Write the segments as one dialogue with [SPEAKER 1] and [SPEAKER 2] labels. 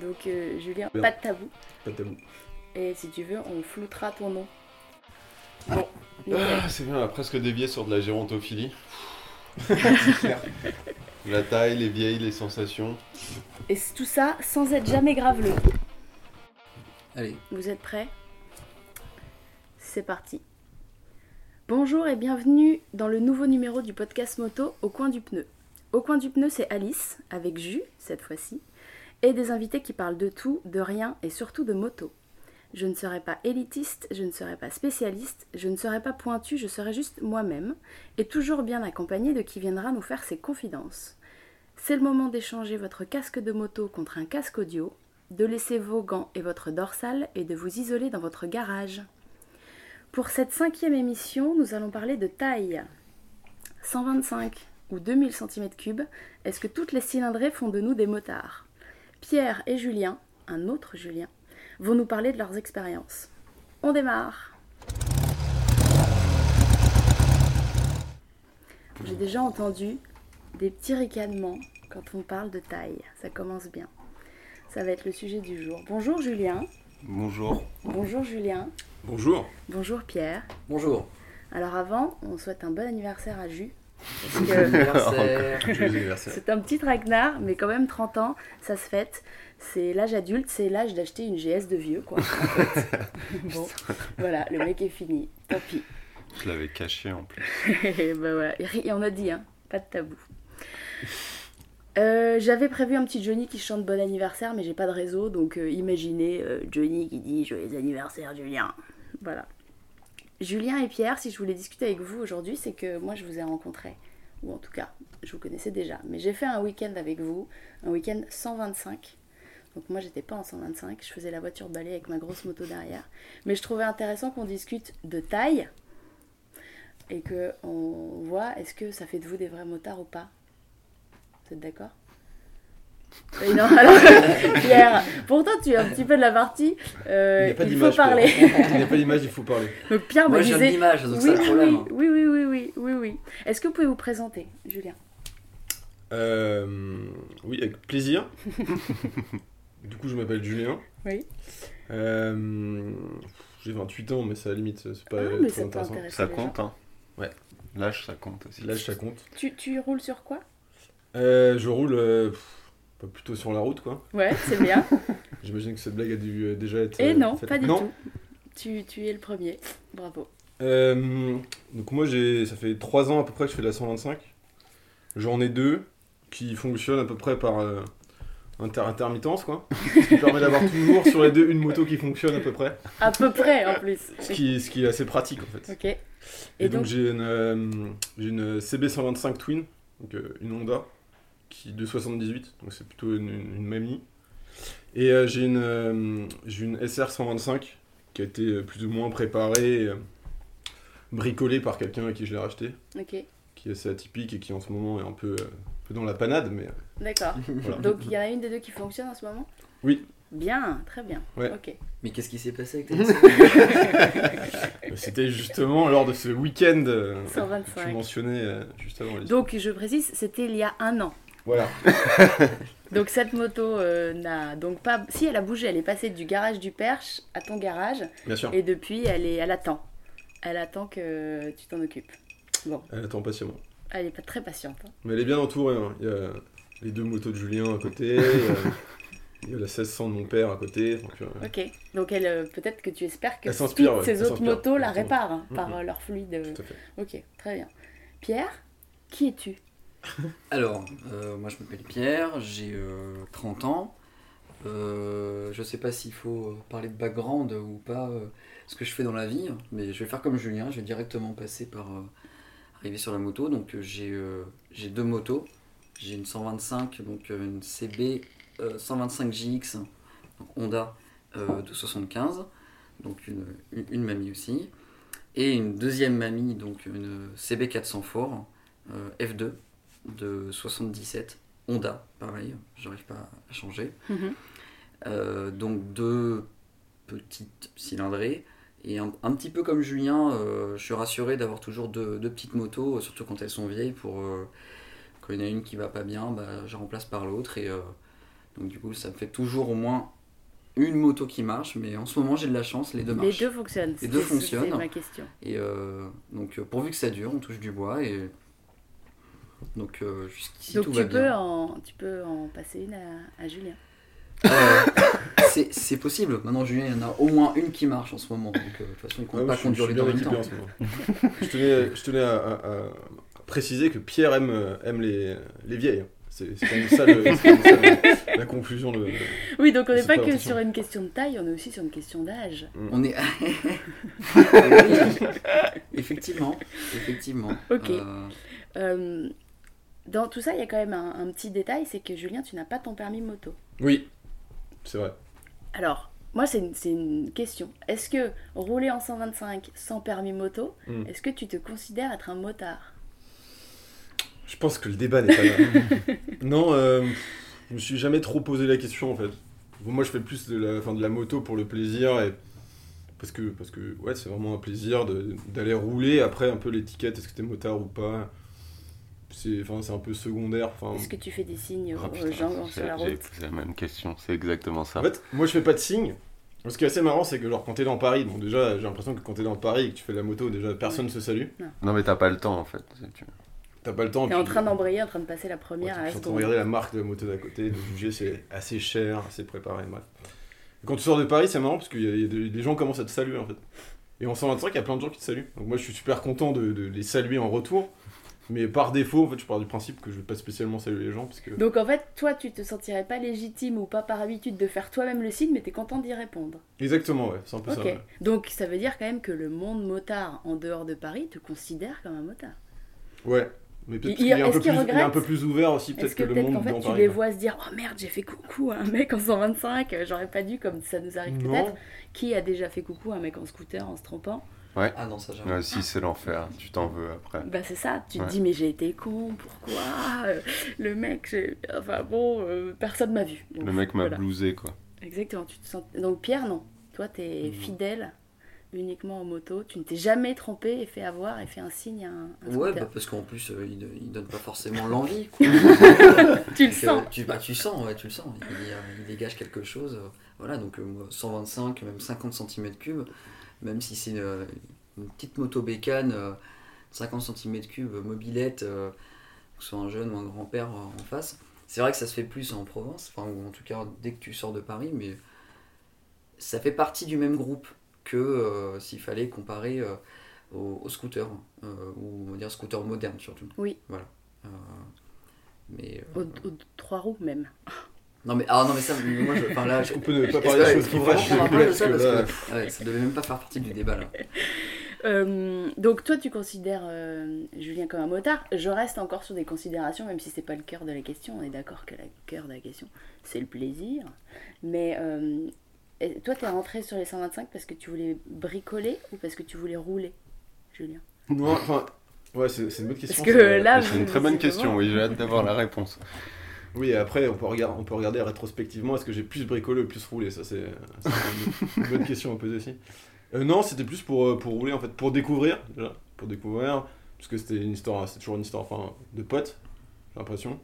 [SPEAKER 1] Donc euh, Julien,
[SPEAKER 2] Bien.
[SPEAKER 1] pas de tabou.
[SPEAKER 2] Pas de tabou.
[SPEAKER 1] Et si tu veux, on floutera ton nom. Bon, nickel.
[SPEAKER 3] Ah, c'est bien, on a presque dévié sur de la gérontophilie.
[SPEAKER 2] C'est clair.
[SPEAKER 3] La taille, les vieilles, les sensations.
[SPEAKER 1] Et tout ça sans être jamais graveleux.
[SPEAKER 4] Allez,
[SPEAKER 1] Vous êtes prêts? C'est parti. Bonjour et bienvenue dans le nouveau numéro du podcast moto Au coin du pneu. Au coin du pneu, c'est Alice, avec Jus, cette fois-ci, et des invités qui parlent de tout, de rien et surtout de moto. Je ne serai pas élitiste, je ne serai pas spécialiste, je ne serai pas pointu, je serai juste moi-même, et toujours bien accompagnée de qui viendra nous faire ses confidences. C'est le moment d'échanger votre casque de moto contre un casque audio, de laisser vos gants et votre dorsale et de vous isoler dans votre garage. Pour cette cinquième émission, nous allons parler de taille. 125 ou 2000 cm3, est-ce que toutes les cylindrées font de nous des motards? Pierre et Julien, un autre Julien, vont nous parler de leurs expériences. On démarre J'ai déjà entendu des petits ricanements quand on parle de taille. Ça commence bien. Ça va être le sujet du jour. Bonjour Julien.
[SPEAKER 3] Bonjour.
[SPEAKER 1] Bonjour Julien.
[SPEAKER 2] Bonjour.
[SPEAKER 1] Bonjour Pierre.
[SPEAKER 4] bonjour.
[SPEAKER 1] Alors avant, on souhaite un bon anniversaire à Jus. C'est un petit traquenard, mais quand même 30 ans, ça se fête. C'est l'âge adulte, c'est l'âge d'acheter une GS de vieux, quoi. en fait. bon, voilà, le mec est fini. Tant pis.
[SPEAKER 3] Je l'avais caché en plus.
[SPEAKER 1] Et ben voilà. Et on a dit, hein, pas de tabou. Euh, J'avais prévu un petit Johnny qui chante bon anniversaire, mais j'ai pas de réseau, donc euh, imaginez euh, Johnny qui dit joyeux anniversaire Julien. Voilà. Julien et Pierre, si je voulais discuter avec vous aujourd'hui, c'est que moi je vous ai rencontré, ou en tout cas, je vous connaissais déjà, mais j'ai fait un week-end avec vous, un week-end 125. Donc moi j'étais pas en 125, je faisais la voiture balai avec ma grosse moto derrière. Mais je trouvais intéressant qu'on discute de taille, et que on voit est-ce que ça fait de vous des vrais motards ou pas? Vous êtes d'accord? Oui, non, alors, Pierre, pourtant tu es un petit peu de la partie, euh,
[SPEAKER 2] Il n'y a pas
[SPEAKER 1] il faut
[SPEAKER 2] d'image.
[SPEAKER 1] parler.
[SPEAKER 2] Pierre. Il n'y a pas d'image, il faut parler.
[SPEAKER 1] Donc Pierre
[SPEAKER 4] Moi
[SPEAKER 1] me disait...
[SPEAKER 4] l'image, donc
[SPEAKER 1] Oui, oui,
[SPEAKER 4] problème.
[SPEAKER 1] oui, oui, oui, oui, oui, oui, oui. Est-ce que vous pouvez vous présenter, Julien?
[SPEAKER 2] Euh, oui, avec plaisir. du coup, je m'appelle Julien.
[SPEAKER 1] Oui.
[SPEAKER 2] Euh, J'ai 28 ans, mais ça à la limite, c'est pas
[SPEAKER 1] Ah, mais
[SPEAKER 2] trop intéressant.
[SPEAKER 3] Ça compte, hein
[SPEAKER 2] Ouais.
[SPEAKER 3] L'âge, ça compte aussi.
[SPEAKER 2] L'âge, ça compte.
[SPEAKER 1] Tu, tu roules sur quoi?
[SPEAKER 2] Euh, je roule euh, pas plutôt sur la route, quoi.
[SPEAKER 1] Ouais, c'est bien.
[SPEAKER 2] J'imagine que cette blague a dû euh, déjà être.
[SPEAKER 1] Et
[SPEAKER 2] euh,
[SPEAKER 1] non,
[SPEAKER 2] faite.
[SPEAKER 1] pas du
[SPEAKER 2] Non.
[SPEAKER 1] tout. Tu, tu es le premier. Bravo.
[SPEAKER 2] Euh, donc moi j'ai ça fait 3 ans à peu près que je fais de la 125. J'en ai deux qui fonctionnent à peu près par euh, inter- intermittence quoi. Ce qui permet d'avoir toujours sur les deux une moto qui fonctionne à peu près.
[SPEAKER 1] À peu près en plus.
[SPEAKER 2] Ce qui, ce qui est assez pratique en fait.
[SPEAKER 1] Ok. Et,
[SPEAKER 2] Et, donc,
[SPEAKER 1] donc,
[SPEAKER 2] j'ai une, euh, j'ai une CB125 Twin, donc une Honda qui de 78, donc c'est plutôt une, une, une mamie. Et euh, j'ai une, euh, une SR125 qui a été euh, plus ou moins préparée, euh, bricolée par quelqu'un à qui je l'ai racheté,
[SPEAKER 1] ok.
[SPEAKER 2] qui est assez atypique et qui en ce moment est un peu, euh, un peu dans la panade, mais
[SPEAKER 1] D'accord.
[SPEAKER 2] voilà.
[SPEAKER 1] Donc il y en a une des deux qui fonctionne en ce moment?
[SPEAKER 2] Oui.
[SPEAKER 1] Bien, très bien.
[SPEAKER 2] Ouais.
[SPEAKER 1] Ok.
[SPEAKER 4] Mais qu'est-ce qui s'est passé avec
[SPEAKER 2] C'était justement lors de ce week-end euh, que tu
[SPEAKER 1] 125.
[SPEAKER 2] mentionnais euh, juste avant.
[SPEAKER 1] Donc je précise, c'était il y a un an.
[SPEAKER 2] Voilà.
[SPEAKER 1] Donc cette moto euh, n'a donc pas. Si elle a bougé, elle est passée du garage du Perche à ton garage
[SPEAKER 2] Bien sûr.
[SPEAKER 1] et depuis elle est, elle attend. Elle attend que tu t'en occupes. Bon,
[SPEAKER 2] Elle attend patiemment.
[SPEAKER 1] elle est pas très patiente. hein.
[SPEAKER 2] Mais elle est bien entourée. hein. Il y a les deux motos de Julien à côté. il y a- il y a la 1600 de mon père à côté. donc, euh,
[SPEAKER 1] Ok. Donc elle, euh, peut-être que tu espères que Speed,
[SPEAKER 2] ouais, elle
[SPEAKER 1] autres motos la réparent hein, par
[SPEAKER 2] Mhm.
[SPEAKER 1] euh, leur fluide. euh.
[SPEAKER 2] tout à fait.
[SPEAKER 1] Ok, très bien. Pierre, qui es-tu?
[SPEAKER 4] Alors, euh, moi je m'appelle Pierre, j'ai euh, 30 ans. Euh, je sais pas s'il faut parler de background ou pas, euh, ce que je fais dans la vie, mais je vais faire comme Julien, je vais directement passer par euh, arriver sur la moto. Donc euh, j'ai euh, deux motos. J'ai une 125, donc euh, une CB euh, 125 GX, donc Honda euh, de 75, donc une, une, une mamie aussi. Et une deuxième mamie, donc une CB 400 Fort euh, F2 de 77, Honda, pareil, j'arrive pas à changer.
[SPEAKER 1] Mhm.
[SPEAKER 4] Euh, donc deux petites cylindrées. Et un, un petit peu comme Julien, euh, je suis rassuré d'avoir toujours deux, deux petites motos, surtout quand elles sont vieilles, pour euh, quand il y en a une qui va pas bien, bah, je remplace par l'autre. Et Donc du coup, ça me fait toujours au moins une moto qui marche, mais en ce moment j'ai de la chance, les deux
[SPEAKER 1] Les
[SPEAKER 4] marchent.
[SPEAKER 1] deux fonctionnent.
[SPEAKER 4] Les deux fonctionnent.
[SPEAKER 1] Ma question.
[SPEAKER 4] Et donc pourvu que ça dure, on touche du bois et donc euh, jusqu'ici
[SPEAKER 1] Donc
[SPEAKER 4] tout
[SPEAKER 1] tu
[SPEAKER 4] va
[SPEAKER 1] peux,
[SPEAKER 4] bien.
[SPEAKER 1] en, tu peux en passer une à, à Julien.
[SPEAKER 4] Euh, c'est- c'est possible. Maintenant Julien, il y en a au moins une qui marche en ce moment. Donc euh, de toute façon, il compte
[SPEAKER 2] Ouais,
[SPEAKER 4] pas
[SPEAKER 2] je,
[SPEAKER 4] conduire les deux en même temps.
[SPEAKER 2] en ce moment. je tenais, je tenais à, à- à préciser que Pierre aime, euh, aime les, les vieilles. C'est c'est quand même ça, le- c'est quand même ça le- la conclusion. De,
[SPEAKER 1] Oui, donc on n'est pas que sur une question de taille, on est aussi sur une question d'âge.
[SPEAKER 4] On est. Oui, effectivement, effectivement.
[SPEAKER 1] Ok.
[SPEAKER 4] Euh,
[SPEAKER 1] Euh, dans tout ça, il y a quand même un, un petit détail, c'est que Julien, tu n'as pas ton permis moto.
[SPEAKER 2] Oui, c'est vrai.
[SPEAKER 1] Alors, moi, c'est une, question. Est-ce que rouler en 125 sans permis moto,
[SPEAKER 2] Mm.
[SPEAKER 1] est-ce que tu te considères être un motard?
[SPEAKER 2] Je pense que le débat n'est pas là. non, euh, je me suis jamais trop posé la question en fait. Bon, moi, je fais plus de la, de la moto pour le plaisir et parce que, parce que ouais, c'est vraiment un plaisir d'aller rouler. Après, un peu l'étiquette, est-ce que t'es motard ou pas? C'est c'est un peu secondaire.
[SPEAKER 1] Est-ce que tu fais des signes
[SPEAKER 3] Ah,
[SPEAKER 1] aux
[SPEAKER 3] putain,
[SPEAKER 1] gens
[SPEAKER 3] c'est-
[SPEAKER 1] sur la
[SPEAKER 3] J'ai
[SPEAKER 1] route
[SPEAKER 3] posé la même question, c'est exactement ça.
[SPEAKER 2] En fait, moi je fais pas de signe. Ce qui est assez marrant, c'est que genre quand t'es dans Paris, bon déjà j'ai l'impression que quand t'es dans Paris et que tu fais de la moto, déjà personne se salue.
[SPEAKER 3] Non mais t'as pas le temps en fait. c'est- tu-
[SPEAKER 2] T'as pas le temps.
[SPEAKER 1] T'es en train d'embrayer, en train de passer la
[SPEAKER 2] Ouais,
[SPEAKER 1] première à la
[SPEAKER 2] tu es en train de regarder la marque de la moto d'à côté, de juger c'est assez cher, assez préparé, bref. Et quand tu sors de Paris, c'est marrant parce que y a- y a des, les gens commencent à te saluer en fait. Et en 125, il y a plein de gens qui te saluent. Donc moi je suis super content de, de les saluer en retour. Mais par défaut, en fait, je pars du principe que je vais pas spécialement saluer les gens parce que.
[SPEAKER 1] Donc en fait, toi, tu te sentirais pas légitime ou pas par habitude de faire toi-même le signe, mais t'es content d'y répondre.
[SPEAKER 2] Exactement, ouais, c'est un peu ça. Ouais.
[SPEAKER 1] Donc ça veut dire quand même que le monde motard en dehors de Paris te considère comme un motard.
[SPEAKER 2] Ouais. Mais peut-être
[SPEAKER 1] Il-
[SPEAKER 2] qu'il est, un peu plus- il est un
[SPEAKER 1] regrette
[SPEAKER 2] peu plus ouvert aussi, peut-être
[SPEAKER 1] que
[SPEAKER 2] que, le monde
[SPEAKER 1] qu'en fait tu
[SPEAKER 2] Paris.
[SPEAKER 1] les vois se dire Oh merde, j'ai fait coucou à un mec en 125, euh, j'aurais pas dû, comme ça nous arrive peut-être. Qui a déjà fait coucou à un mec en scooter en se trompant
[SPEAKER 4] Ah non, ça jamais.
[SPEAKER 3] Ouais, si c'est l'enfer, tu t'en veux après.
[SPEAKER 1] Bah c'est ça, tu te
[SPEAKER 3] Ouais.
[SPEAKER 1] dis mais j'ai été con, pourquoi Euh, Le mec, j'ai- enfin bon, euh, personne m'a vu. Donc,
[SPEAKER 3] Le mec m'a
[SPEAKER 1] voilà.
[SPEAKER 3] blousé quoi.
[SPEAKER 1] Exactement, tu te sens... Donc Pierre, non. Toi, t'es
[SPEAKER 2] Mhm.
[SPEAKER 1] fidèle uniquement en moto. Tu ne t'es jamais trompé et fait avoir et fait un signe à un, un
[SPEAKER 4] Ouais, bah, parce qu'en plus, euh, il, il donne pas forcément l'envie.
[SPEAKER 1] tu le sens.
[SPEAKER 4] tu, bah, tu sens, ouais, tu le sens. Il, il dégage quelque chose. euh, voilà, donc euh, moi, 125, même 50 cm3, même si c'est euh, une petite moto bécane, euh, 50 cm3, mobilette, euh, que ce soit un jeune ou un grand-père euh, en face. C'est vrai que ça se fait plus en province, enfin, ou en tout cas dès que tu sors de Paris, mais ça fait partie du même groupe que euh, s'il fallait comparer euh, au, au scooter, euh, ou on va dire scooter moderne surtout.
[SPEAKER 1] Oui.
[SPEAKER 4] Voilà. Euh, mais. euh,
[SPEAKER 1] Aux, aux trois roues même.
[SPEAKER 4] Non mais ah non mais ça moi je enfin là je...
[SPEAKER 2] On peut ne pas parler choses
[SPEAKER 4] de ça
[SPEAKER 2] parce
[SPEAKER 4] parce
[SPEAKER 2] que là,
[SPEAKER 4] que ouais, ça devait même pas faire partie du débat là.
[SPEAKER 1] Euh, donc toi, tu considères euh, Julien comme un motard. Je reste encore sur des considérations, même si c'est pas le cœur de la question. On est d'accord que le cœur de la question, c'est le plaisir. Mais euh, toi, t'es rentré sur les 125 parce que tu voulais bricoler ou parce que tu voulais rouler, Julien?
[SPEAKER 2] Non, enfin, ouais, c'est une bonne question.
[SPEAKER 1] Parce que
[SPEAKER 2] ça.
[SPEAKER 1] là,
[SPEAKER 3] C'est une très bonne question, oui, j'ai hâte d'avoir la réponse.
[SPEAKER 2] Oui, et après, on peut, regarder, on peut regarder rétrospectivement, est-ce que j'ai plus bricolé ou plus roulé Ça, c'est une, une bonne question à poser aussi. Euh, non, c'était plus pour, euh, pour rouler, en fait, pour découvrir, déjà, pour découvrir, parce que c'était une histoire, c'est toujours une histoire enfin, de potes, j'ai l'impression.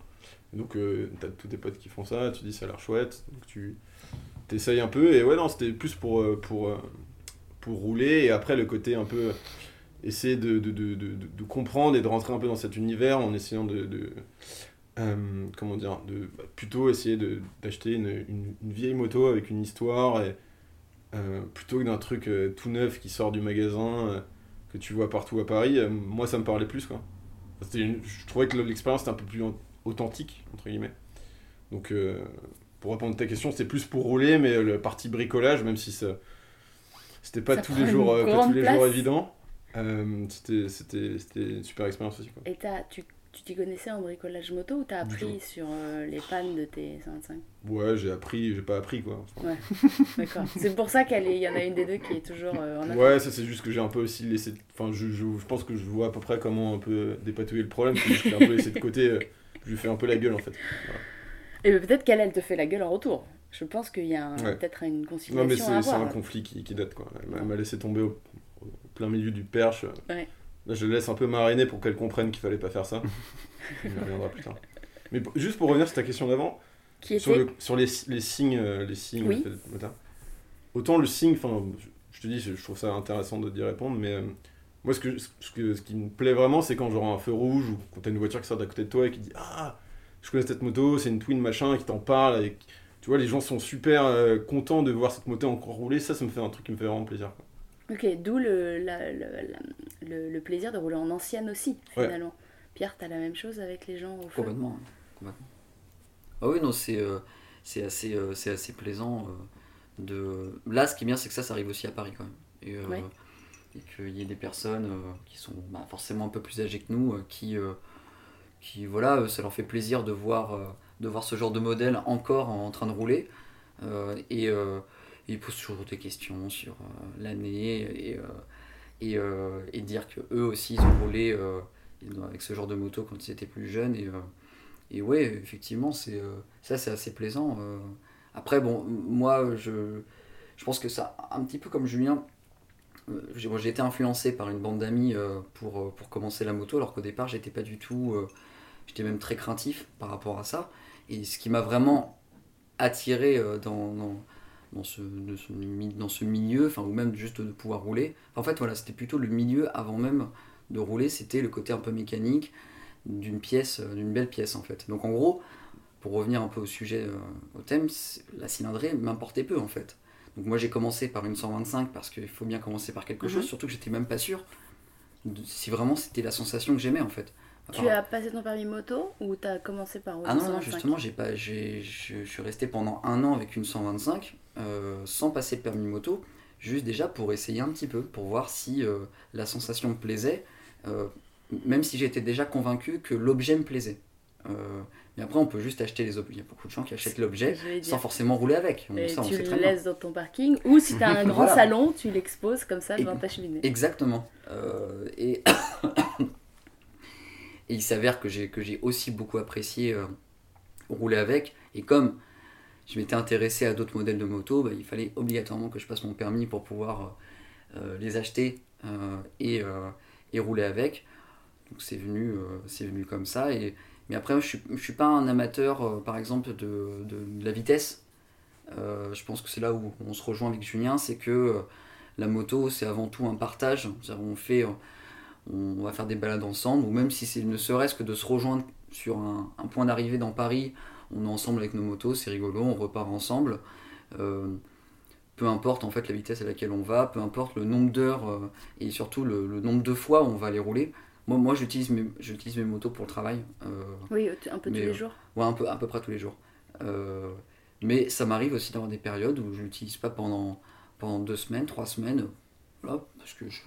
[SPEAKER 2] Donc, euh, t'as tous tes potes qui font ça, tu dis ça a l'air chouette, donc tu t'essayes un peu, et ouais, non, c'était plus pour, pour, pour rouler, et après, le côté un peu essayer de, de, de, comprendre et de rentrer un peu dans cet univers en essayant de euh, comment dire, de bah, plutôt essayer d'acheter une, une, une vieille moto avec une histoire et euh, plutôt que d'un truc euh, tout neuf qui sort du magasin que tu vois partout à Paris. moi, ça me parlait plus quoi. Une- je trouvais que l'expérience était un peu plus au- authentique entre guillemets. Donc, pour répondre à ta question, c'était plus pour rouler, mais la partie bricolage, même si ça, c'était pas tous les jours, pas tous les jours évident. euh, c'était, une super expérience aussi quoi.
[SPEAKER 1] Et tu tu t'y connaissais en bricolage moto ou t'as appris sur euh, les pannes de tes 125
[SPEAKER 2] Ouais, j'ai appris, j'ai pas appris quoi.
[SPEAKER 1] D'accord. c'est pour ça qu'il y en a une des deux qui est toujours euh, en.
[SPEAKER 2] Ouais, ça c'est juste que j'ai un peu aussi laissé. Enfin, je, je, je pense que je vois à peu près comment un peu dépatouiller le problème. Que j'ai un peu laissé de côté. euh, Je lui fais un peu la gueule en fait.
[SPEAKER 1] Et peut-être qu'elle, elle te fait la gueule en retour. Je pense qu'il y a un-
[SPEAKER 2] Ouais.
[SPEAKER 1] peut-être une
[SPEAKER 2] Non,
[SPEAKER 1] conciliation
[SPEAKER 2] mais
[SPEAKER 1] à
[SPEAKER 2] c'est un
[SPEAKER 1] là.
[SPEAKER 2] conflit qui, qui date quoi. Elle m'a- elle m'a laissé tomber au, au plein milieu du perche.
[SPEAKER 1] Ouais.
[SPEAKER 2] Là, je le laisse un peu mariner pour qu'elle comprenne qu'il fallait pas faire ça. Il reviendra plus tard. Mais pour- juste pour revenir sur ta question d'avant,
[SPEAKER 1] Qui
[SPEAKER 2] sur, le- sur les, les signes, euh, les signes
[SPEAKER 1] Oui.
[SPEAKER 2] Autant le signe, enfin, je- je te dis, je je trouve ça intéressant de d'y répondre, mais euh, moi, ce, que, ce, que, ce qui me plaît vraiment, c'est quand genre un feu rouge ou quand t'as une voiture qui sort d'à côté de toi et qui dit Ah, je connais cette moto, c'est une Twin machin, et qui t'en parle. Et, tu vois, les gens sont super euh, contents de voir cette moto encore rouler. Ça, ça me fait un truc qui me fait vraiment plaisir. quoi.
[SPEAKER 1] Ok, d'où le, la- le, la- le- le plaisir de rouler en ancienne aussi,
[SPEAKER 2] Ouais.
[SPEAKER 1] finalement. Pierre, t'as la même chose avec les gens au feu
[SPEAKER 4] Complètement. complètement. Ah oui, non, c'est euh, c'est assez, euh, c'est assez plaisant. euh, de... Là, ce qui est bien, c'est que ça, ça arrive aussi à Paris quand même. Et, euh,
[SPEAKER 1] Ouais.
[SPEAKER 4] et qu'il y ait des personnes euh, qui sont bah, forcément un peu plus âgées que nous, euh, qui, euh, qui, voilà, euh, ça leur fait plaisir de voir, euh, de voir ce genre de modèle encore en, train de rouler. Euh, et euh, ils posent toujours des questions sur euh, l'année et, euh, et, euh, et dire que eux aussi, ils ont roulé avec ce genre de moto quand ils étaient plus jeunes. Et, et ouais, effectivement, c'est ça, c'est assez plaisant. Après, bon, moi, je, je pense que ça, un petit peu comme Julien, j'ai été influencé par une bande d'amis pour, pour commencer la moto, alors qu'au départ, j'étais pas du tout. j'étais même très craintif par rapport à ça. Et ce qui m'a vraiment attiré dans, dans, ce, de ce mi- dans ce milieu, enfin, ou même juste de pouvoir rouler. En fait, voilà, c'était plutôt le milieu avant même de rouler, c'était le côté un peu mécanique d'une pièce, euh, d'une belle pièce en fait. Donc en gros, pour revenir un peu au sujet, euh, au thème, la cylindrée m'importait peu en fait. Donc moi j'ai commencé par une 125 parce qu'il faut bien commencer par quelque
[SPEAKER 1] Mhm.
[SPEAKER 4] chose, surtout que j'étais même pas sûr de- si vraiment c'était la sensation que j'aimais en fait.
[SPEAKER 1] Tu as passé ton permis moto ou t'as commencé par
[SPEAKER 4] Ah non, non,
[SPEAKER 1] 125?
[SPEAKER 4] justement, j'ai pas, j'ai, je, je suis resté pendant un an avec une 125 euh, sans passer le permis moto, juste déjà pour essayer un petit peu, pour voir si euh, la sensation me plaisait, euh, même si j'étais déjà convaincu que l'objet me plaisait. Mais après, on peut juste acheter les objets. Il y a beaucoup de gens qui achètent l'objet sans forcément rouler avec. On-
[SPEAKER 1] Et
[SPEAKER 4] ça, on
[SPEAKER 1] tu le laisses dans ton parking ou si t'as un grand
[SPEAKER 4] Voilà.
[SPEAKER 1] salon, tu l'exposes comme ça
[SPEAKER 4] Et-
[SPEAKER 1] devant ta cheminée.
[SPEAKER 4] Exactement. Et... et il s'avère que j'ai, que j'ai aussi beaucoup apprécié euh, rouler avec. Et comme je m'étais intéressé à d'autres modèles de moto, bah, il fallait obligatoirement que je passe mon permis pour pouvoir euh, les acheter euh, et, euh, et rouler avec. Donc c'est venu, euh, c'est venu comme ça. Et... Mais après, je ne suis, pas un amateur, euh, par exemple, de, de- la vitesse. Euh, je pense que c'est là où on se rejoint avec Julien, c'est que euh, la moto, c'est avant tout un partage. On fait, euh, on va faire des balades ensemble, ou même si c'est ne serait-ce que de se rejoindre sur un, un point d'arrivée dans Paris, on est ensemble avec nos motos, c'est rigolo, on repart ensemble. Euh, peu importe en fait la vitesse à laquelle on va, peu importe le nombre d'heures euh, et surtout le, le nombre de fois où on va les rouler. Moi, moi j'utilise mes, j'utilise mes motos pour le travail. euh,
[SPEAKER 1] Oui, un peu tous les jours.
[SPEAKER 4] Ouais, un peu, à peu près tous les jours. Mais ça m'arrive aussi d'avoir des périodes où je l'utilise pas pendant, pendant deux semaines, trois semaines, voilà, parce que je,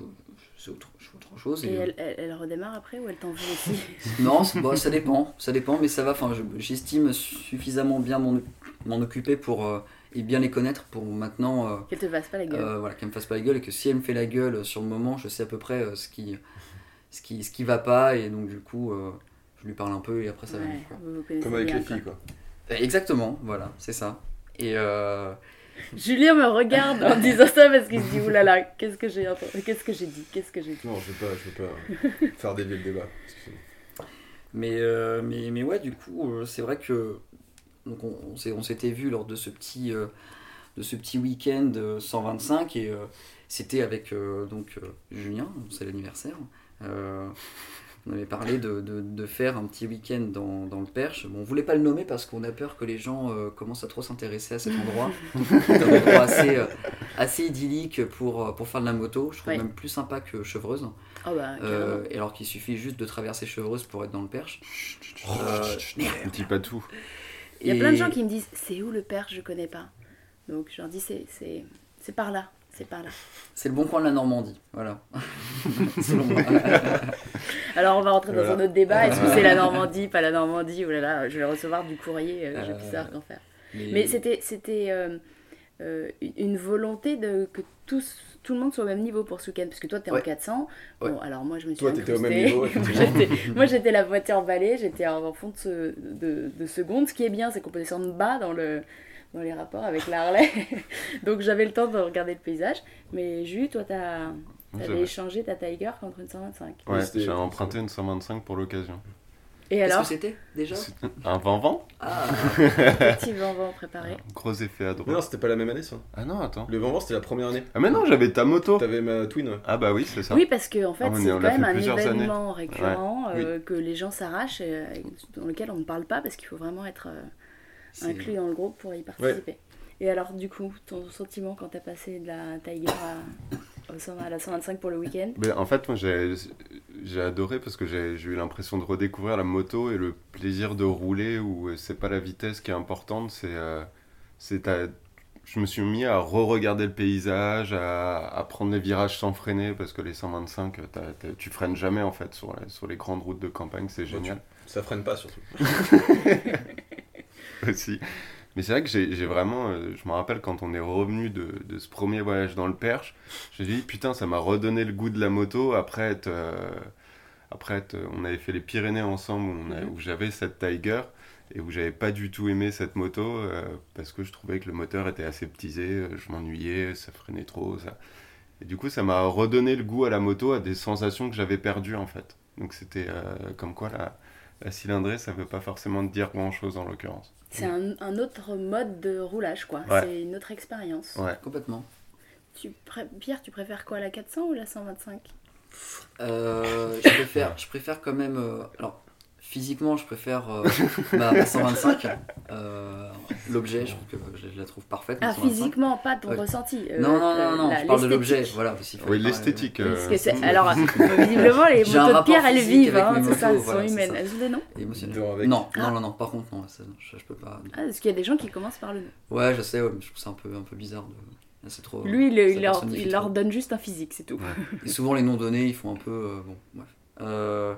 [SPEAKER 4] je, fais autre, je fais autre chose.
[SPEAKER 1] Et
[SPEAKER 4] et, euh,
[SPEAKER 1] elle, elle- elle redémarre après ou elle t'en veut aussi
[SPEAKER 4] Non, bon, ça dépend, ça dépend, mais ça va. Enfin, je- j'estime suffisamment bien m'en m'en occuper pour euh, et bien les connaître pour maintenant, euh,
[SPEAKER 1] Qu'elle te fasse pas la gueule.
[SPEAKER 4] euh, voilà, qu'elle me fasse pas la gueule et que si elle me fait la gueule sur le moment, je sais à peu près euh, ce qui, ce qui, ce qui va pas et donc du coup, euh, je lui parle un peu et après ça va.
[SPEAKER 1] Ouais,
[SPEAKER 4] mieux, quoi.
[SPEAKER 1] vous vous connaissez
[SPEAKER 2] Comme avec
[SPEAKER 1] bien,
[SPEAKER 2] les
[SPEAKER 1] quoi.
[SPEAKER 2] filles, quoi.
[SPEAKER 4] Exactement, voilà, c'est ça. Et euh,
[SPEAKER 1] Julien me regarde en disant ça parce qu'il se dit oulala, qu'est-ce que j'ai entendu- qu'est-ce que j'ai dit, qu'est-ce que j'ai dit.
[SPEAKER 2] Non, je veux pas, je veux pas faire dévier le débat. excusez-moi.
[SPEAKER 4] Mais, euh, mais, mais ouais, du coup, euh, c'est vrai que donc on, on s'est- on s'était vu lors de ce petit, euh, de ce petit week-end euh, 125 et euh, c'était avec euh, donc, euh, Julien, c'est l'anniversaire. On avait parlé de, de- de faire un petit week-end dans, dans le Perche. Bon, on voulait pas le nommer parce qu'on a peur que les gens euh, commencent à trop s'intéresser à cet endroit. C'est un endroit assez, euh, assez idyllique pour, euh, pour faire de la moto. Je trouve
[SPEAKER 1] Ouais.
[SPEAKER 4] même plus sympa que Chevreuse.
[SPEAKER 1] Oh bah,
[SPEAKER 4] Euh, et alors qu'il suffit juste de traverser Chevreuse pour être dans le Perche.
[SPEAKER 3] Oh,
[SPEAKER 4] Euh,
[SPEAKER 3] Ne dis pas tout.
[SPEAKER 1] Il y a
[SPEAKER 4] Et-
[SPEAKER 1] plein de gens qui me disent c'est où le Perche, je connais pas. Donc je leur dis c'est par là, c'est par là.
[SPEAKER 4] C'est le bon coin de la Normandie, voilà. Selon moi.
[SPEAKER 1] Alors on va rentrer dans
[SPEAKER 2] Voilà.
[SPEAKER 1] un autre débat. Est-ce que c'est la Normandie, pas la Normandie Oh là là, je vais recevoir du courrier, euh, je vais plus
[SPEAKER 4] Euh,
[SPEAKER 1] savoir qu'en faire.
[SPEAKER 4] Mais,
[SPEAKER 1] Mais c'était c'était euh, euh, une volonté de que tous tout le monde soit au même niveau pour ce week-end parce que toi t'es en
[SPEAKER 4] Ouais.
[SPEAKER 1] 400.
[SPEAKER 4] Ouais.
[SPEAKER 1] Bon alors moi je me suis
[SPEAKER 2] Toi, t'étais au même niveau,
[SPEAKER 1] Moi, j'étais- moi j'étais la voiture emballée, j'étais en, en fond de, ce- de, de seconde. Ce qui est bien c'est qu'on peut descendre bas dans le dans les rapports avec la Harley. Donc j'avais le temps de regarder le paysage. Mais Jus, toi t'as avais échangé ta Tiger contre une 125.
[SPEAKER 3] Ouais, j'ai emprunté une 125 pour l'occasion.
[SPEAKER 1] Et
[SPEAKER 4] Qu'est-ce
[SPEAKER 1] alors
[SPEAKER 4] que c'était déjà
[SPEAKER 3] Un vent-vent
[SPEAKER 4] Ah,
[SPEAKER 1] Petit vent préparé.
[SPEAKER 3] Un Gros effet à
[SPEAKER 2] Mais non,
[SPEAKER 3] droite.
[SPEAKER 2] c'était pas la même année ça.
[SPEAKER 3] Ah non, attends.
[SPEAKER 2] Le Vent c'était la première année.
[SPEAKER 3] Ah mais non, j'avais ta moto.
[SPEAKER 2] T'avais ma Twin, ouais.
[SPEAKER 3] Ah bah oui, c'est ça.
[SPEAKER 1] Oui, parce que en fait,
[SPEAKER 3] Ah, est-
[SPEAKER 1] c'est quand même
[SPEAKER 3] fait
[SPEAKER 1] un événement récurrent euh, que les gens s'arrachent et euh, dans lequel on ne parle pas parce qu'il faut vraiment être euh, inclus dans le groupe pour y participer. Et alors, du coup, ton sentiment quand t'as passé de la Tiger à, au 100 à la 125 pour le week-end?
[SPEAKER 3] Mais en fait, moi j'ai j'ai adoré parce que j'ai eu l'impression de redécouvrir la moto et le plaisir de rouler où c'est pas la vitesse qui est importante, c'est euh, je me suis mis à re-regarder le paysage, à, à prendre les virages sans freiner parce que les 125, t'as- t'as- tu freines jamais en fait sur, les- sur les grandes routes de campagne, c'est génial
[SPEAKER 2] Ça freine pas surtout.
[SPEAKER 3] aussi. Mais c'est vrai que j'ai vraiment, euh, je me rappelle quand on est revenu de, de ce premier voyage dans le Perche, j'ai dit putain ça m'a redonné le goût de la moto après être, euh, après être- on avait fait les Pyrénées ensemble où,
[SPEAKER 1] Mhm.
[SPEAKER 3] où j'avais cette Tiger et où j'avais pas du tout aimé cette moto euh, parce que je trouvais que le moteur était aseptisé, euh, je m'ennuyais, ça freinait trop, ça. Et du coup ça m'a redonné le goût à la moto, à des sensations que j'avais perdues en fait. Donc c'était euh, comme quoi la cylindrée ça veut pas forcément dire grand chose en l'occurrence.
[SPEAKER 1] C'est un, un autre mode de roulage, quoi.
[SPEAKER 3] Ouais.
[SPEAKER 1] C'est une autre expérience.
[SPEAKER 3] Ouais.
[SPEAKER 4] Complètement.
[SPEAKER 1] Tu pré- Pierre, tu préfères quoi, la 400 ou la 125
[SPEAKER 4] Euh, je préfère, je préfère quand même. euh, alors, physiquement, je préfère euh, ma, ma 125. Euh, L'objet, je trouve que je, je la trouve parfaite.
[SPEAKER 1] Ah,
[SPEAKER 4] 125.
[SPEAKER 1] physiquement, pas ton
[SPEAKER 4] Ouais.
[SPEAKER 1] ressenti. euh,
[SPEAKER 4] Non, non, non, non,
[SPEAKER 1] la-
[SPEAKER 4] je parle de
[SPEAKER 1] l'esthétique.
[SPEAKER 4] l'objet. Voilà, aussi,
[SPEAKER 3] Oui,
[SPEAKER 4] parler-
[SPEAKER 3] l'esthétique.
[SPEAKER 1] Parce
[SPEAKER 3] euh,
[SPEAKER 1] que c'est- Alors, visiblement, les
[SPEAKER 4] J'ai un
[SPEAKER 1] motos de
[SPEAKER 4] rapport
[SPEAKER 1] Pierre, elles
[SPEAKER 4] physique
[SPEAKER 1] vivent,
[SPEAKER 4] avec
[SPEAKER 1] hein,
[SPEAKER 4] mes
[SPEAKER 1] c'est ça,
[SPEAKER 4] motos,
[SPEAKER 1] elles sont
[SPEAKER 4] voilà, c'est
[SPEAKER 1] humaines.
[SPEAKER 4] ça.
[SPEAKER 1] Elles ont des noms
[SPEAKER 4] émotionnel.
[SPEAKER 2] Avec.
[SPEAKER 4] Non,
[SPEAKER 1] Ah.
[SPEAKER 4] non, non, non, par contre, non, ça, je, je peux pas.
[SPEAKER 1] Ah, parce qu'il y a des gens qui commencent par le nom.
[SPEAKER 4] Ouais, je sais, ouais, mais je trouve ça un peu, un peu bizarre. De... C'est trop.
[SPEAKER 1] Lui, il,
[SPEAKER 4] ça
[SPEAKER 1] leur,
[SPEAKER 4] personnifie
[SPEAKER 1] il leur
[SPEAKER 4] trop.
[SPEAKER 1] donne juste un physique, c'est tout.
[SPEAKER 4] Et souvent, les noms donnés, ils font un peu. euh, bon, bref. Euh,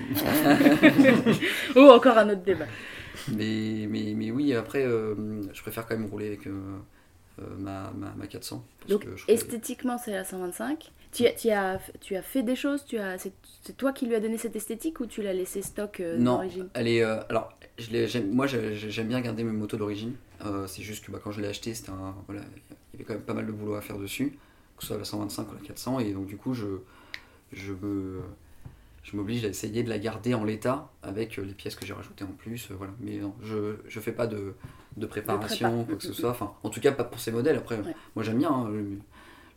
[SPEAKER 1] Ou encore un autre débat.
[SPEAKER 4] mais, mais, mais oui, après, euh, je préfère quand même rouler avec euh, ma, ma, ma 400. parce
[SPEAKER 1] Donc,
[SPEAKER 4] que je trouve-
[SPEAKER 1] esthétiquement, c'est la 125. Tu, as- tu as, tu as fait des choses tu as, C'est toi qui lui as donné cette esthétique ou tu l'as laissé stock
[SPEAKER 4] Non,
[SPEAKER 1] d'origine?
[SPEAKER 4] elle est. alors, je l'ai- j'aime- moi, j'ai- j'aime bien garder mes motos d'origine. C'est juste que bah, quand je l'ai acheté, c'était un, voilà, il y avait quand même pas mal de boulot à faire dessus, que ce soit la 125 ou la 400. Et donc, du coup, je, je me. Je m'oblige à essayer de la garder en l'état avec euh, les pièces que j'ai rajoutées en plus. euh, voilà. Mais non, je ne fais pas de, de préparation,
[SPEAKER 1] prépa.
[SPEAKER 4] quoi que ce soit. Enfin, en tout cas, pas pour ces modèles. Après,
[SPEAKER 1] Ouais.
[SPEAKER 4] moi j'aime bien hein, le,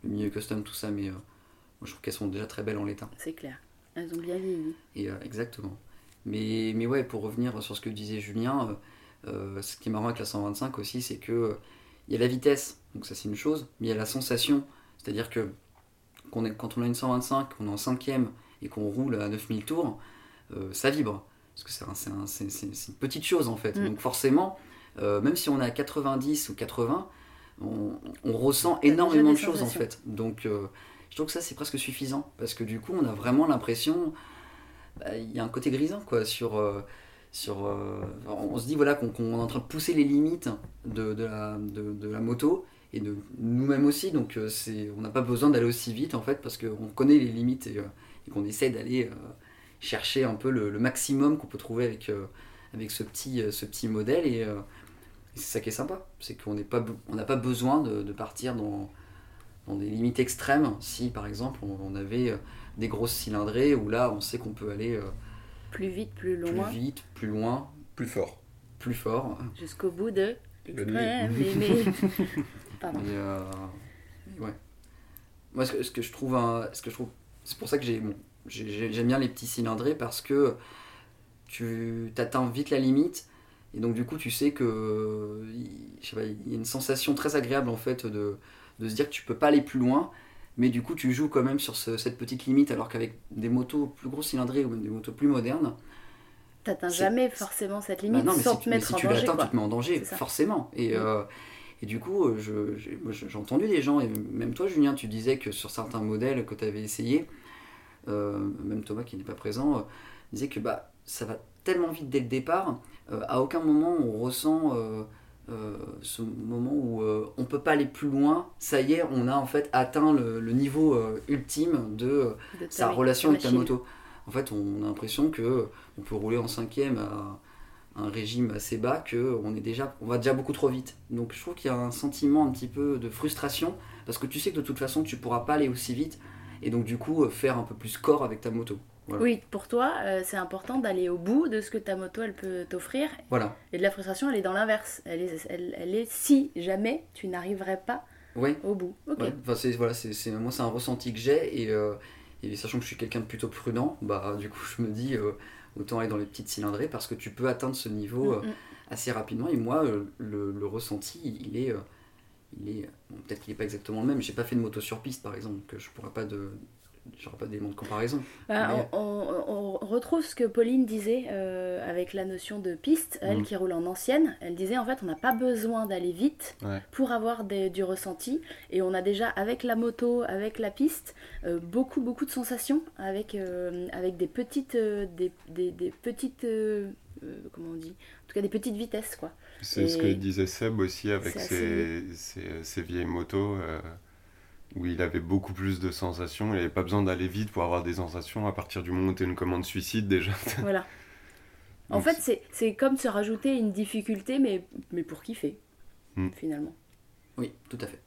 [SPEAKER 4] le milieu custom, tout ça, mais euh, moi, je trouve qu'elles sont déjà très belles en l'état.
[SPEAKER 1] C'est clair. Elles ont bien vieilli.
[SPEAKER 4] Et, euh, exactement. Mais, mais ouais, pour revenir sur ce que disait Julien, euh, euh, ce qui est marrant avec la 125 aussi, c'est que euh, il y a la vitesse, donc ça c'est une chose, mais il y a la sensation. C'est-à-dire que qu'on est, quand on a une 125, qu'on est en cinquième et qu'on roule à 9000 tours, euh, ça vibre. Parce que c'est un- c'est un- c'est- c'est- c'est une petite chose en fait.
[SPEAKER 1] Mm.
[SPEAKER 4] Donc forcément, euh, même si on est à 90 ou 80, on, on ressent énormément de choses en fait. Donc euh, je trouve que ça c'est presque suffisant. Parce que du coup, on a vraiment l'impression bah, il y a un côté grisant quoi sur sur on se dit voilà qu'on est en train de pousser les limites de, de, la, de, de la moto et de nous-mêmes aussi donc c'est on n'a pas besoin d'aller aussi vite en fait parce qu'on connaît les limites et, et qu'on essaie d'aller euh, chercher un peu le, le maximum qu'on peut trouver avec euh, avec ce petit euh, ce petit modèle et, euh, et c'est ça qui est sympa c'est qu'on n'est pas be- on n'a pas besoin de, de partir dans dans des limites extrêmes si par exemple on, on avait des grosses cylindrées où là on sait qu'on peut aller euh,
[SPEAKER 1] Plus vite, plus
[SPEAKER 4] plus
[SPEAKER 1] loin,
[SPEAKER 4] vite, plus loin,
[SPEAKER 2] Plus fort.
[SPEAKER 4] plus fort.
[SPEAKER 1] jusqu'au bout de
[SPEAKER 2] Le
[SPEAKER 1] l'extrême aimé. Pardon.
[SPEAKER 4] Et, euh, ouais. Moi, ce que, ce que je trouve, un- ce que je trouve, c'est pour ça que j'ai, bon, j'aime bien les petits cylindrés parce que tu atteins vite la limite et donc du coup tu sais que, il- je sais pas, il y a une sensation très agréable en fait de, de se dire que tu peux pas aller plus loin. Mais du coup, tu joues quand même sur ce- cette petite limite, alors qu'avec des motos plus gros cylindrés ou même des motos plus modernes,
[SPEAKER 1] T'atteins jamais forcément cette
[SPEAKER 4] Bah
[SPEAKER 1] limite
[SPEAKER 4] non, mais
[SPEAKER 1] sans
[SPEAKER 4] si,
[SPEAKER 1] te
[SPEAKER 4] tu- mais
[SPEAKER 1] mettre
[SPEAKER 4] si
[SPEAKER 1] en
[SPEAKER 4] tu
[SPEAKER 1] danger. quoi.
[SPEAKER 4] tu te mets en danger, forcément. Et, euh, et du coup, euh, je, j'ai- entendu des gens, et même toi, Julien, tu disais que sur certains modèles que tu avais essayé, euh, même Thomas qui n'est pas présent, euh, disait que bah, ça va tellement vite dès le départ, euh, à aucun moment on ressent ce moment où on peut pas aller plus loin. Ça y est, on a en fait atteint le, le niveau ultime de sa relation avec
[SPEAKER 1] machine.
[SPEAKER 4] moto. En fait, on a l'impression que on peut rouler en cinquième à un régime assez bas, que on est déjà, on va déjà beaucoup trop vite. Donc, je trouve qu'il y a un sentiment un petit peu de frustration parce que tu sais que de toute façon, tu pourras pas aller aussi vite et donc du coup faire un peu plus corps avec ta moto. Voilà.
[SPEAKER 1] Oui, pour toi, euh, c'est important d'aller au bout de ce que ta moto elle peut t'offrir.
[SPEAKER 4] Voilà.
[SPEAKER 1] Et de la frustration, elle est dans l'inverse. Elle est, elle, elle est si jamais tu n'arriverais pas
[SPEAKER 4] Ouais.
[SPEAKER 1] au bout. Ok.
[SPEAKER 4] Ouais, enfin, c'est, voilà, c'est, c'est- moi, c'est un ressenti que j'ai. Et, euh, et sachant que je suis quelqu'un de plutôt prudent, bah, du coup, je me dis euh, autant aller dans les petites cylindrées parce que tu peux atteindre ce niveau euh,
[SPEAKER 1] Mm, mm.
[SPEAKER 4] assez rapidement. Et moi, euh, le, le ressenti, il est. euh, il est bon, peut-être qu'il n'est pas exactement le même. J'ai pas fait de moto sur piste, par exemple, que je pourrais pas de. J'aurais pas d'éléments de comparaison.
[SPEAKER 1] Bah,
[SPEAKER 4] Mais-
[SPEAKER 1] on, on- on retrouve ce que Pauline disait euh, avec la notion de piste, elle
[SPEAKER 3] Mm.
[SPEAKER 1] qui roule en ancienne. Elle disait en fait on n'a pas besoin d'aller vite
[SPEAKER 3] Ouais.
[SPEAKER 1] pour avoir des- du ressenti. Et on a déjà avec la moto, avec la piste, euh, beaucoup beaucoup de sensations avec, euh, avec des petites, euh, des, des- des petites euh, euh, comment on dit En tout cas des petites vitesses quoi.
[SPEAKER 3] C'est ce que disait Seb aussi avec ses, ses, ses vieilles motos, euh, où il avait beaucoup plus de sensations. Il n'avait pas besoin d'aller vite pour avoir des sensations à partir du moment où tu une commande suicide déjà.
[SPEAKER 1] Voilà. En
[SPEAKER 3] Donc,
[SPEAKER 1] fait c'est- c'est comme se rajouter une difficulté mais, mais pour kiffer
[SPEAKER 3] Mm.
[SPEAKER 1] finalement.
[SPEAKER 4] Oui, tout à fait.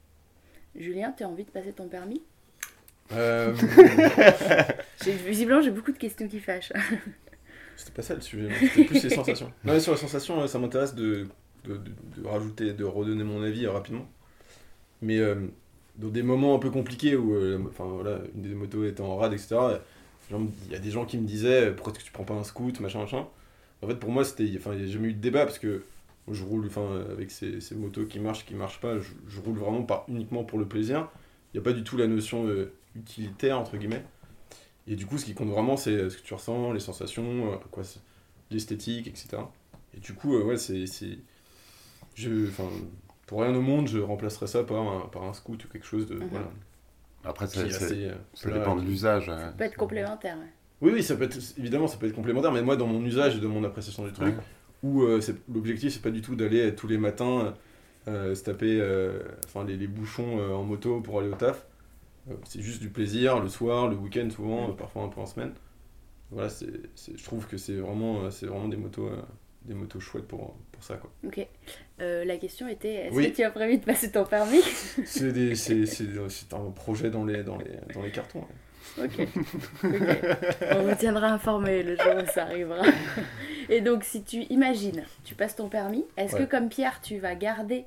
[SPEAKER 1] Julien, tu as envie de passer ton permis?
[SPEAKER 2] Euh,
[SPEAKER 1] Visiblement, j'ai beaucoup de questions qui fâchent.
[SPEAKER 2] C'était pas ça le sujet, c'était plus les sensations. Non, mais sur les sensations, euh, ça m'intéresse de, de, de- de rajouter, de redonner mon avis euh, rapidement. Mais euh, dans des moments un peu compliqués où euh, enfin, voilà, une des motos était en rade, etc., il y a des gens qui me disaient euh, pourquoi est-ce que tu prends pas un scoot, machin, machin. En fait, pour moi, c'était. Enfin, il n'y a jamais eu de débat parce que je roule enfin, avec ces, ces motos qui marchent, qui marchent pas, je, roule vraiment pas uniquement pour le plaisir. Il n'y a pas du tout la notion euh, utilitaire, entre guillemets. Et du coup, ce qui compte vraiment, c'est ce que tu ressens, les sensations, quoi, l'esthétique, etc. Et du coup, ouais, c'est- Je, enfin, pour rien au monde, je remplacerais ça par un, par un scoot ou quelque chose de.
[SPEAKER 1] Mhm.
[SPEAKER 2] Voilà.
[SPEAKER 3] Après,
[SPEAKER 2] qui
[SPEAKER 3] ça,
[SPEAKER 2] assez, euh,
[SPEAKER 3] ça
[SPEAKER 2] plat,
[SPEAKER 3] dépend de
[SPEAKER 2] qui-
[SPEAKER 3] l'usage. euh.
[SPEAKER 1] Ça peut être complémentaire.
[SPEAKER 2] Oui, oui, ça peut être, évidemment, ça peut être complémentaire, mais moi, dans mon usage et de mon appréciation du truc,
[SPEAKER 3] Ouais.
[SPEAKER 2] où euh, l'objectif, c'est pas du tout d'aller euh, tous les matins euh, se taper euh, enfin, les, les bouchons euh, en moto pour aller au taf. Euh, c'est juste du plaisir, le soir, le week-end souvent, euh, parfois un peu en semaine. Voilà, c'est, je trouve que c'est vraiment, euh, c'est vraiment des motos, euh, des motos chouettes pour, pour ça. Quoi.
[SPEAKER 1] Ok. Euh, la question était est-ce
[SPEAKER 2] Oui.
[SPEAKER 1] que tu as prévu de passer ton permis
[SPEAKER 2] C'est, des, c'est, c'est, c'est un projet dans les, dans les, dans les cartons.
[SPEAKER 1] Ok. Ok. On vous tiendra informé le jour où ça arrivera. Et donc, si tu imagines, tu passes ton permis, est-ce que comme Pierre, tu vas garder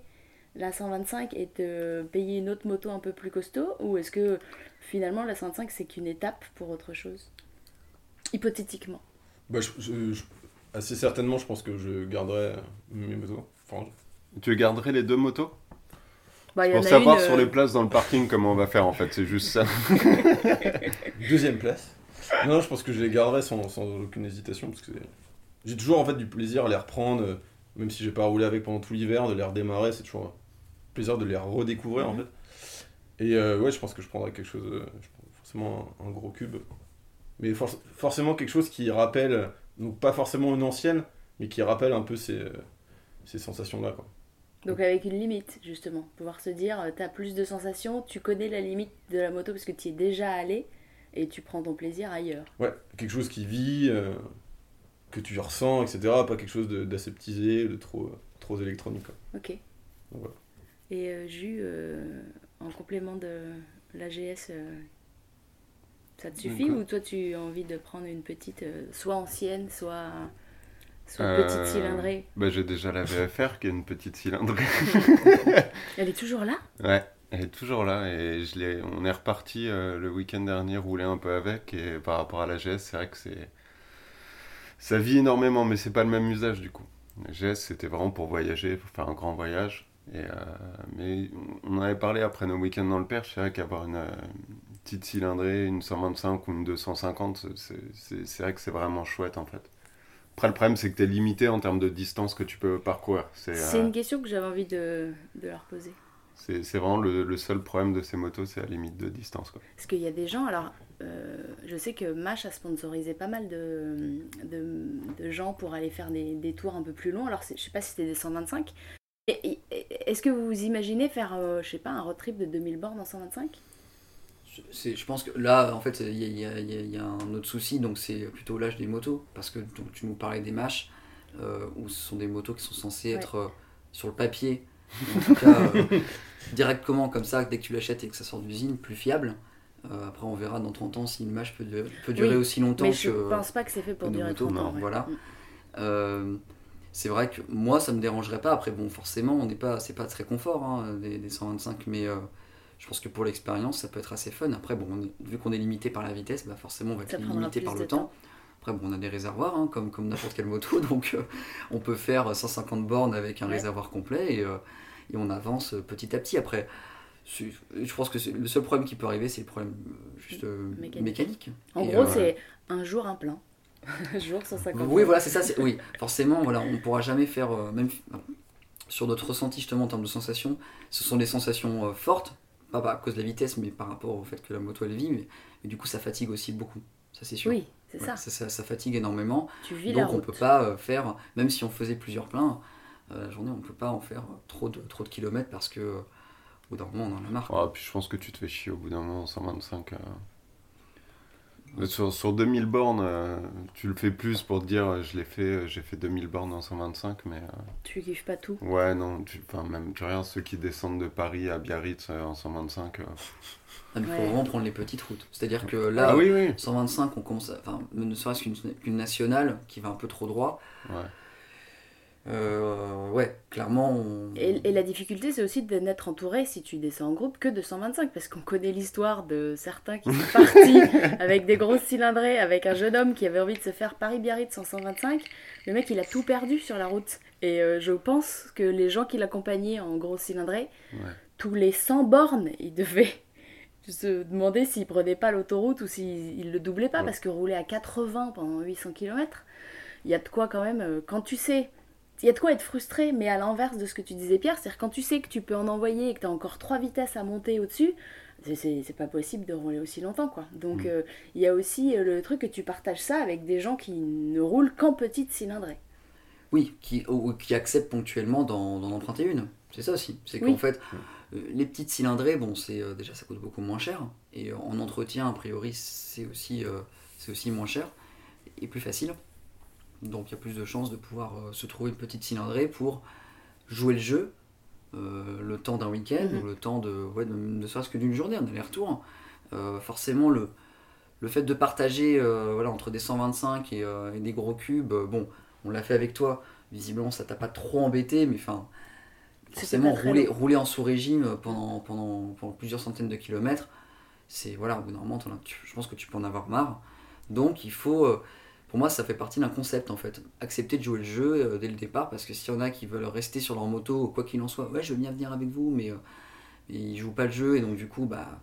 [SPEAKER 1] la 125 et te payer une autre moto un peu plus costaud Ou est-ce que finalement la 125 c'est qu'une étape pour autre chose? Hypothétiquement.
[SPEAKER 2] Bah, je- je- je- assez certainement, je pense que je garderai mes motos. Enfin,
[SPEAKER 3] Tu garderais les deux motos?
[SPEAKER 1] Bah,
[SPEAKER 3] Pour savoir
[SPEAKER 1] une,
[SPEAKER 3] sur
[SPEAKER 1] euh,
[SPEAKER 3] les places dans le parking comment on va faire en fait, c'est juste ça.
[SPEAKER 2] Deuxième place. Non, je pense que je les garderai sans, sans aucune hésitation parce que j'ai toujours en fait du plaisir à les reprendre, euh, même si j'ai pas roulé avec pendant tout l'hiver, de les redémarrer, c'est toujours un plaisir de les redécouvrir en
[SPEAKER 1] Mhm.
[SPEAKER 2] fait. Et euh, ouais, je pense que je prendrai quelque chose, euh, je prends forcément un, un gros cube, mais for- forcément quelque chose qui rappelle, donc pas forcément une ancienne, mais qui rappelle un peu ces, euh, ces sensations-là. Quoi.
[SPEAKER 1] Donc avec une limite, justement. Pouvoir se dire, tu as plus de sensations, tu connais la limite de la moto parce que tu y es déjà allé et tu prends ton plaisir ailleurs.
[SPEAKER 2] Ouais, quelque chose qui vit, euh, que tu ressens, etc. Pas quelque chose de- d'aseptisé, de trop, trop électronique. quoi.
[SPEAKER 1] Ok.
[SPEAKER 2] Voilà.
[SPEAKER 1] Et euh, Jus, euh, en complément de l'AGS, euh, ça te suffit
[SPEAKER 3] D'accord.
[SPEAKER 1] ou toi tu as envie de prendre une petite, euh, soit ancienne, soit, soit
[SPEAKER 3] Euh,
[SPEAKER 1] petite cylindrée?
[SPEAKER 3] Bah, j'ai déjà la VFR qui est une petite cylindrée.
[SPEAKER 1] Elle est toujours là?
[SPEAKER 3] Ouais, elle est toujours là et je on est reparti euh, le week-end dernier rouler un peu avec et par rapport à la GS, c'est vrai que c'est ça vit énormément, mais c'est pas le même usage du coup. La GS c'était vraiment pour voyager, pour faire un grand voyage. Et euh, mais on en avait parlé après nos week-ends dans le Perche, c'est vrai qu'avoir euh, une petite cylindrée, une 125 ou une 250, c'est, vrai que c'est vraiment chouette en fait. Après le problème c'est que tu es limité en termes de distance que tu peux parcourir. C'est,
[SPEAKER 1] C'est
[SPEAKER 3] euh,
[SPEAKER 1] une question que j'avais envie de, de leur poser.
[SPEAKER 3] c'est, vraiment le, le seul problème de ces motos, c'est la limite de distance. Quoi.
[SPEAKER 1] Parce qu'il y a des gens, alors euh, je sais que Mash a sponsorisé pas mal de, de, de gens pour aller faire des, des tours un peu plus longs. Alors je sais pas si c'était des 125. Et- et- et- Est-ce que vous vous imaginez faire, euh, je sais pas, un road trip de 2000 bornes en 125
[SPEAKER 4] Je- je pense que là, en fait, il y a, y y y un autre souci, donc c'est plutôt l'âge des motos. Parce que donc, tu nous parlais des mâches, euh, où ce sont des motos qui sont censées
[SPEAKER 1] Ouais.
[SPEAKER 4] être euh, sur le papier, en tout cas euh, directement comme ça, dès que tu l'achètes et que ça sort d'usine, plus fiable. Après, on verra dans 30 ans si une match peut, durer- peut durer
[SPEAKER 1] Oui,
[SPEAKER 4] aussi longtemps
[SPEAKER 1] Mais je
[SPEAKER 4] que.
[SPEAKER 1] pense pas que c'est fait pour durer
[SPEAKER 4] motos,
[SPEAKER 1] 30 ans.
[SPEAKER 4] non,
[SPEAKER 1] ouais.
[SPEAKER 4] voilà.
[SPEAKER 1] Mm.
[SPEAKER 4] C'est vrai que moi, ça me dérangerait pas. Après, bon, forcément, on n'est pas, c'est pas très confort hein, des, des 125, mais je pense que pour l'expérience, ça peut être assez fun. Après, bon, on vu qu'on est limité par la vitesse, bah forcément, on va être limité par le temps.
[SPEAKER 1] temps.
[SPEAKER 4] Après, bon, on a des réservoirs, hein, comme, comme n'importe quelle moto, donc euh, on peut faire 150 bornes avec un
[SPEAKER 1] Ouais.
[SPEAKER 4] réservoir complet et, euh, et on avance petit à petit. Après, je pense que le seul problème qui peut arriver, c'est le problème euh, juste euh,
[SPEAKER 1] Mécanique.
[SPEAKER 4] mécanique.
[SPEAKER 1] En
[SPEAKER 4] Et,
[SPEAKER 1] gros,
[SPEAKER 4] euh,
[SPEAKER 1] c'est un jour un plein. un jour 150.
[SPEAKER 4] oui, voilà, c'est ça. Oui, forcément, voilà, on ne pourra jamais faire, euh, même sur notre ressenti justement en termes de sensations, ce sont des sensations euh, fortes, pas à cause de la vitesse, mais par rapport au fait que la moto elle vit, mais, mais du coup ça fatigue aussi beaucoup, ça c'est sûr.
[SPEAKER 1] Oui, c'est
[SPEAKER 4] Ouais,
[SPEAKER 1] ça.
[SPEAKER 4] ça, ça fatigue énormément,
[SPEAKER 1] Tu vis la
[SPEAKER 4] donc on
[SPEAKER 1] route.
[SPEAKER 4] peut pas euh, faire, même si on faisait plusieurs pleins, euh, la journée on peut pas en faire trop de, trop de kilomètres parce que euh, au bout d'un moment on en a marre.
[SPEAKER 3] Ah, puis je pense que tu te fais chier au bout d'un moment, 125. euh. Sur, sur 2000 bornes, euh, tu le fais plus pour te dire euh, je l'ai fait, euh, j'ai fait 2000 bornes en 125, mais euh,
[SPEAKER 1] Tu kiffes pas tout?
[SPEAKER 3] ouais, non, tu, enfin, même tu regardes ceux qui descendent de Paris à Biarritz euh, en 125. euh.
[SPEAKER 4] Ah, mais il faut vraiment prendre les petites routes. C'est-à-dire que là,
[SPEAKER 3] Ah oui, oui,
[SPEAKER 4] 125, on commence à- enfin, ne serait-ce qu'une qu'une nationale qui va un peu trop droit.
[SPEAKER 3] ouais.
[SPEAKER 4] Euh, ouais, clairement, on...
[SPEAKER 1] Et, et la difficulté, c'est aussi de n'être entouré, si tu descends en groupe, que de 125, parce qu'on connaît l'histoire de certains qui sont partis avec des grosses cylindrées, avec un jeune homme qui avait envie de se faire Paris-Biarritz en 125. Le mec, il a tout perdu sur la route. Et euh, je pense que les gens qui l'accompagnaient en grosse cylindrée,
[SPEAKER 3] Ouais.
[SPEAKER 1] tous les 100 bornes, ils devaient se demander s'ils prenaient pas l'autoroute ou s'ils ils le doublaient pas,
[SPEAKER 3] Ouais.
[SPEAKER 1] parce que rouler à 80 pendant 800 km, il y a de quoi quand même, euh, quand tu sais, il y a de quoi être frustré, mais à l'inverse de ce que tu disais Pierre, c'est-à-dire quand tu sais que tu peux en envoyer et que tu as encore trois vitesses à monter au-dessus, c'est- pas possible de rouler aussi longtemps quoi. Donc
[SPEAKER 3] Mm.
[SPEAKER 1] euh, il y a aussi euh, le truc que tu partages ça avec des gens qui ne roulent qu'en petite cylindrée.
[SPEAKER 4] Oui, qui, ou- qui acceptent ponctuellement d'en emprunter une. C'est ça aussi. C'est
[SPEAKER 1] Oui.
[SPEAKER 4] qu'en fait, euh, les petites cylindrées, bon, c'est euh, déjà ça coûte beaucoup moins cher. Et en entretien, a priori, c'est aussi, euh, c'est aussi moins cher et plus facile. Donc il y a plus de chances de pouvoir euh, se trouver une petite cylindrée pour jouer le jeu euh, le temps d'un week-end
[SPEAKER 1] Mhm.
[SPEAKER 4] ou le temps de, ouais, de, ne serait-ce que d'une journée, un aller-retour. Euh, forcément, le, le fait de partager euh, voilà, entre des 125 et, euh, et des gros cubes, euh, bon, on l'a fait avec toi, visiblement ça t'a pas trop embêté, mais enfin, forcément, rouler, rouler en sous-régime pendant, pendant, pendant plusieurs centaines de kilomètres, c'est voilà, au bout d'un moment, tu- je pense que tu peux en avoir marre. Donc il faut, pour moi, ça fait partie d'un concept en fait. Accepter de jouer le jeu euh, dès le départ, parce que s'il y en a qui veulent rester sur leur moto, quoi qu'il en soit, ouais, je veux bien venir avec vous, mais, euh, mais ils jouent pas le jeu, et donc du coup, bah,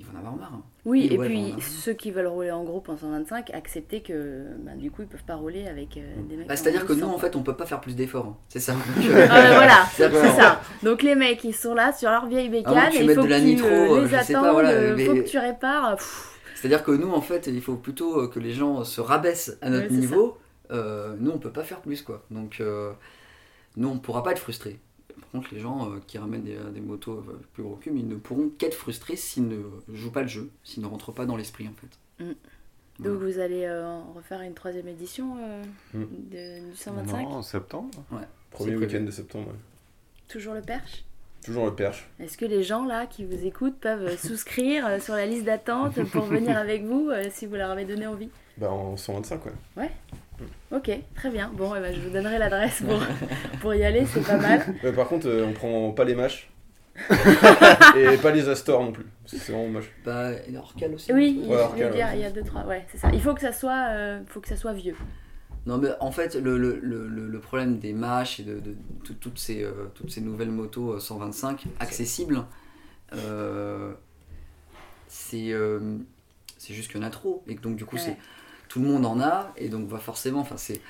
[SPEAKER 4] ils vont en avoir marre.
[SPEAKER 1] Oui,
[SPEAKER 4] Oui,
[SPEAKER 1] et
[SPEAKER 4] ouais,
[SPEAKER 1] puis ceux qui veulent rouler en groupe en 125, accepter que bah, du coup ils peuvent pas rouler avec euh, des mecs.
[SPEAKER 4] Bah, C'est-à-dire que nous,
[SPEAKER 1] 1200.
[SPEAKER 4] en fait, on peut pas faire plus d'efforts. hein. C'est ça.
[SPEAKER 1] Ah, voilà, c'est ça. Donc les mecs, ils sont là sur leur vieille bécane,
[SPEAKER 4] Ah,
[SPEAKER 1] et il faut
[SPEAKER 4] de la
[SPEAKER 1] que tu
[SPEAKER 4] nitro,
[SPEAKER 1] les
[SPEAKER 4] voilà,
[SPEAKER 1] euh, faut que tu répares.
[SPEAKER 4] C'est-à-dire que nous, en fait, il faut plutôt euh, que les gens se rabaissent à notre
[SPEAKER 1] Ouais,
[SPEAKER 4] niveau. Euh, nous, on peut pas faire plus, quoi. Donc, euh, nous, on pourra pas être frustrés. Par contre, les gens euh, qui ramènent des, des motos euh, plus gros cubes, ils ne pourront qu'être frustrés s'ils ne jouent pas le jeu, s'ils ne rentrent pas dans l'esprit, en fait.
[SPEAKER 1] Mm.
[SPEAKER 4] Voilà.
[SPEAKER 1] Donc vous allez euh, refaire une troisième édition euh,
[SPEAKER 2] Mm.
[SPEAKER 1] de- du 125
[SPEAKER 3] Non, en septembre.
[SPEAKER 2] Premier
[SPEAKER 4] C'est
[SPEAKER 2] week-end de septembre. ouais.
[SPEAKER 1] Toujours le perche?
[SPEAKER 2] Toujours le perche.
[SPEAKER 1] Est-ce que les gens là qui vous écoutent peuvent euh, souscrire euh, sur la liste d'attente pour venir avec vous euh, si vous leur avez donné envie?
[SPEAKER 2] Bah en 125 ouais.
[SPEAKER 1] Ok, très bien. Bon, eh ben, je vous donnerai l'adresse pour, pour y aller, c'est pas mal.
[SPEAKER 2] Ouais, par contre, euh, on prend pas les mâches. et pas les Astors non plus. C'est vraiment moche.
[SPEAKER 4] Bah, et Orcal aussi.
[SPEAKER 1] Oui.
[SPEAKER 2] Ouais, alors
[SPEAKER 1] veux
[SPEAKER 2] qu'elle,
[SPEAKER 1] dire,
[SPEAKER 2] ouais.
[SPEAKER 1] il y a deux, trois. Ouais, c'est ça. Il faut que ça soit, euh, faut que ça soit vieux.
[SPEAKER 4] Non, mais en fait, le, le, le, le- problème des mâches et de, de tout- toutes, ces, euh, toutes ces nouvelles motos euh, 125 accessibles, euh, c'est euh, c'est juste qu'il y en a trop. Et que donc, du coup,
[SPEAKER 1] Ouais.
[SPEAKER 4] c'est tout le monde en a. Et donc, va forcément, enfin, c'est.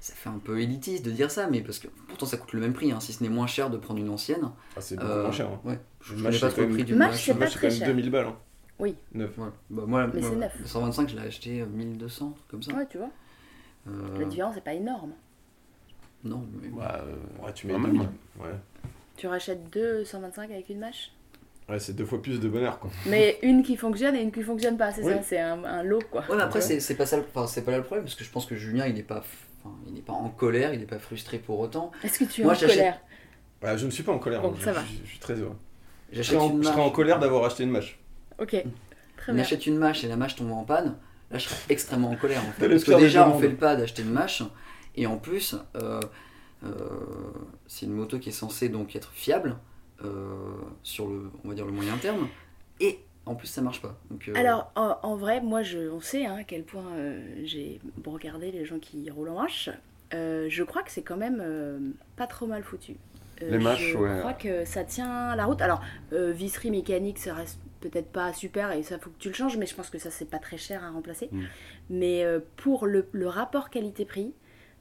[SPEAKER 4] Ça fait un peu élitiste de dire ça, mais parce que pourtant ça coûte le même prix, hein, si ce n'est moins cher de prendre une ancienne.
[SPEAKER 2] Ah, c'est beaucoup
[SPEAKER 4] Euh,
[SPEAKER 2] moins cher. Hein.
[SPEAKER 4] Ouais, je ne connais pas
[SPEAKER 2] c'est
[SPEAKER 4] trop le
[SPEAKER 2] quand
[SPEAKER 4] prix
[SPEAKER 2] même-
[SPEAKER 4] d'une
[SPEAKER 1] Mâche, c'est
[SPEAKER 2] quand même
[SPEAKER 1] cher.
[SPEAKER 2] 2000 balles. Hein.
[SPEAKER 1] Oui.
[SPEAKER 2] Neuf.
[SPEAKER 4] Voilà. Bah, moi,
[SPEAKER 1] Mais
[SPEAKER 4] moi,
[SPEAKER 1] c'est neuf.
[SPEAKER 4] le 125, je l'ai acheté euh, 1200, comme ça.
[SPEAKER 1] Ouais, tu vois.
[SPEAKER 4] Euh,
[SPEAKER 1] La différence n'est pas énorme.
[SPEAKER 4] non, mais
[SPEAKER 3] Bah, euh,
[SPEAKER 2] Ouais, tu mets
[SPEAKER 3] Quand
[SPEAKER 2] 2000.
[SPEAKER 3] même.
[SPEAKER 2] Ouais.
[SPEAKER 1] Tu rachètes deux 125 avec une mâche?
[SPEAKER 2] Ouais, c'est deux fois plus de bonheur quoi.
[SPEAKER 1] Mais une qui fonctionne et une qui fonctionne pas, c'est
[SPEAKER 2] Oui.
[SPEAKER 1] ça C'est un, un lot, quoi.
[SPEAKER 4] Ouais, mais après,
[SPEAKER 2] Ouais.
[SPEAKER 4] c'est pas ça, le- enfin, c'est pas là le problème, parce que je pense que Julien, il n'est pas, enfin, il n'est pas en colère, il n'est pas frustré pour autant.
[SPEAKER 1] Est-ce que tu es
[SPEAKER 4] Moi,
[SPEAKER 1] en colère?
[SPEAKER 2] Bah, je ne suis pas en colère.
[SPEAKER 1] Bon,
[SPEAKER 2] hein.
[SPEAKER 1] ça
[SPEAKER 2] je,
[SPEAKER 1] va.
[SPEAKER 2] je- je suis très heureux. Je
[SPEAKER 4] J'achète
[SPEAKER 2] serais en, je serais en colère d'avoir acheté une mâche.
[SPEAKER 1] Ok, très
[SPEAKER 4] On
[SPEAKER 1] bien.
[SPEAKER 4] achète une mâche et la mâche tombe en panne, là je serais extrêmement en colère en fait. Parce que déjà on fait le pas d'acheter une mâche et en plus euh, euh, c'est une moto qui est censée donc être fiable euh, sur le on va dire le moyen terme et en plus ça marche pas. Donc, euh,
[SPEAKER 1] Alors, en, en vrai, moi, je, on sait hein, à quel point euh, j'ai regardé les gens qui roulent en marche. Euh, je crois que c'est quand même euh, pas trop mal foutu. Euh,
[SPEAKER 3] Les mâches,
[SPEAKER 1] je
[SPEAKER 3] ouais.
[SPEAKER 1] crois que ça tient la route. Alors, euh, visserie mécanique, ça reste peut-être pas super et ça faut que tu le changes, mais je pense que ça c'est pas très cher à remplacer.
[SPEAKER 3] Mm.
[SPEAKER 1] Mais euh, pour le, le rapport qualité-prix,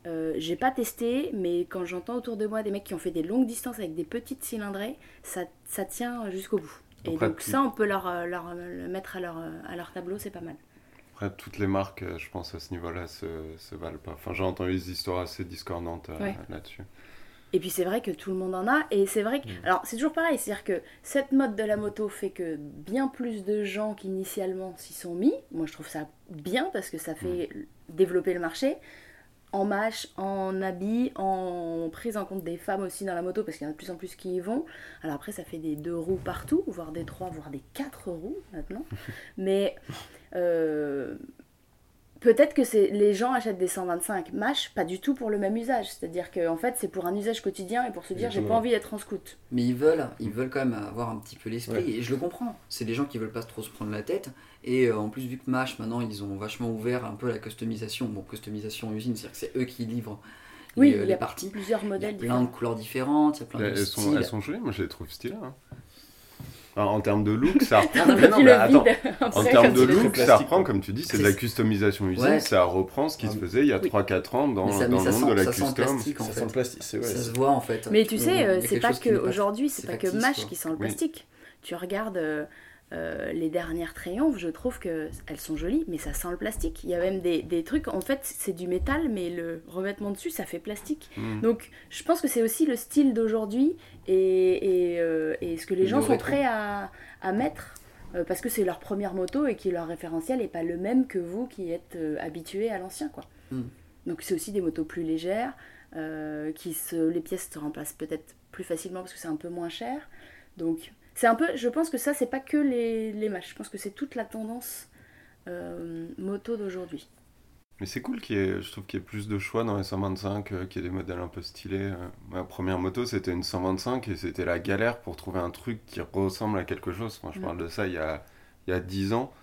[SPEAKER 1] euh, j'ai pas testé, mais quand j'entends autour de moi des mecs qui ont fait des longues distances avec des petites cylindrées, ça, ça tient jusqu'au bout. Et
[SPEAKER 3] Après,
[SPEAKER 1] donc ça, on peut leur, euh, leur, le mettre à leur, à leur tableau, c'est pas mal.
[SPEAKER 3] Après, toutes les marques, je pense, à ce niveau-là, se, se valent pas. Enfin, j'ai entendu des histoires assez discordantes
[SPEAKER 1] Ouais.
[SPEAKER 3] là-dessus.
[SPEAKER 1] Et puis c'est vrai que tout le monde en a, et c'est vrai que...
[SPEAKER 3] Mm.
[SPEAKER 1] Alors c'est toujours pareil, c'est-à-dire que cette mode de la moto fait que bien plus de gens qu'initialement s'y sont mis. Moi je trouve ça bien parce que ça fait développer le marché. En mâche, en habits, en prise en compte des femmes aussi dans la moto, parce qu'il y en a de plus en plus qui y vont. Alors après ça fait des deux roues partout, voire des trois, voire des quatre roues maintenant. Mais... euh, Peut-être que c'est les gens achètent des 125 mâches, pas du tout pour le même usage. C'est-à-dire que en fait, c'est pour un usage quotidien et pour se dire j'ai pas envie d'être en scout.
[SPEAKER 4] Mais ils veulent, ils veulent quand même avoir un petit peu l'esprit,
[SPEAKER 2] Ouais.
[SPEAKER 4] et je le comprends. C'est des gens qui veulent pas trop se prendre la tête, et euh, en plus, vu que Mash, maintenant, ils ont vachement ouvert un peu la customisation. Bon, customisation en usine, c'est-à-dire que c'est eux qui livrent les,
[SPEAKER 1] Oui,
[SPEAKER 4] euh,
[SPEAKER 1] il y
[SPEAKER 4] les
[SPEAKER 1] a
[SPEAKER 4] parties.
[SPEAKER 1] Plusieurs
[SPEAKER 4] Il y a
[SPEAKER 1] modèles
[SPEAKER 4] plein
[SPEAKER 1] différents.
[SPEAKER 4] de couleurs différentes, il y a plein de
[SPEAKER 3] Elles sont,
[SPEAKER 4] styles.
[SPEAKER 3] elles sont jolies, moi je les trouve stylées. hein. Alors, en termes de look, ça reprend. Non,
[SPEAKER 1] tu
[SPEAKER 3] mais attends, En termes de look, ça reprend, comme tu dis, c'est de la customisation usine,
[SPEAKER 4] Ouais.
[SPEAKER 3] ça reprend ce qui se
[SPEAKER 2] Ah,
[SPEAKER 3] faisait il y a
[SPEAKER 1] oui.
[SPEAKER 3] 3-4 ans dans,
[SPEAKER 4] ça-
[SPEAKER 3] dans le monde de
[SPEAKER 4] sent-
[SPEAKER 3] la
[SPEAKER 4] ça sent le
[SPEAKER 3] custom.
[SPEAKER 4] plastique, en
[SPEAKER 2] Ça
[SPEAKER 4] fait.
[SPEAKER 2] sent le plastique, c'est ouais.
[SPEAKER 4] Ça se voit en fait.
[SPEAKER 1] Mais tu
[SPEAKER 4] y
[SPEAKER 1] sais, euh, c'est pas que aujourd'hui, c'est pas que Mash qui sent le plastique. Tu regardes euh, les dernières triomphes, je trouve que elles sont jolies, mais ça sent le plastique. Il y a même des, des trucs, en fait, c'est du métal, mais le revêtement dessus, ça fait plastique.
[SPEAKER 3] Mm.
[SPEAKER 1] Donc, je pense que c'est aussi le style d'aujourd'hui et, et, euh, et ce que les gens
[SPEAKER 4] le
[SPEAKER 1] sont
[SPEAKER 4] rétro.
[SPEAKER 1] prêts à, à mettre. euh, parce que c'est leur première moto et que leur référentiel n'est pas le même que vous qui êtes habitué à l'ancien. quoi.
[SPEAKER 4] Mm.
[SPEAKER 1] Donc c'est aussi des motos plus légères, qui se, les pièces se remplacent peut-être plus facilement parce que c'est un peu moins cher. Donc c'est un peu, je pense que ça c'est pas que les, les matchs, je pense que c'est toute la tendance euh, moto d'aujourd'hui.
[SPEAKER 3] Mais c'est cool qu'il y ait, je trouve qu'il y ait plus de choix dans les 125, euh, qu'il y ait des modèles un peu stylés. euh. Ma première moto, c'était une 125 et c'était la galère pour trouver un truc qui ressemble à quelque chose. Enfin, je
[SPEAKER 1] Mm.
[SPEAKER 3] parle de ça il y a, il y a 10 ans.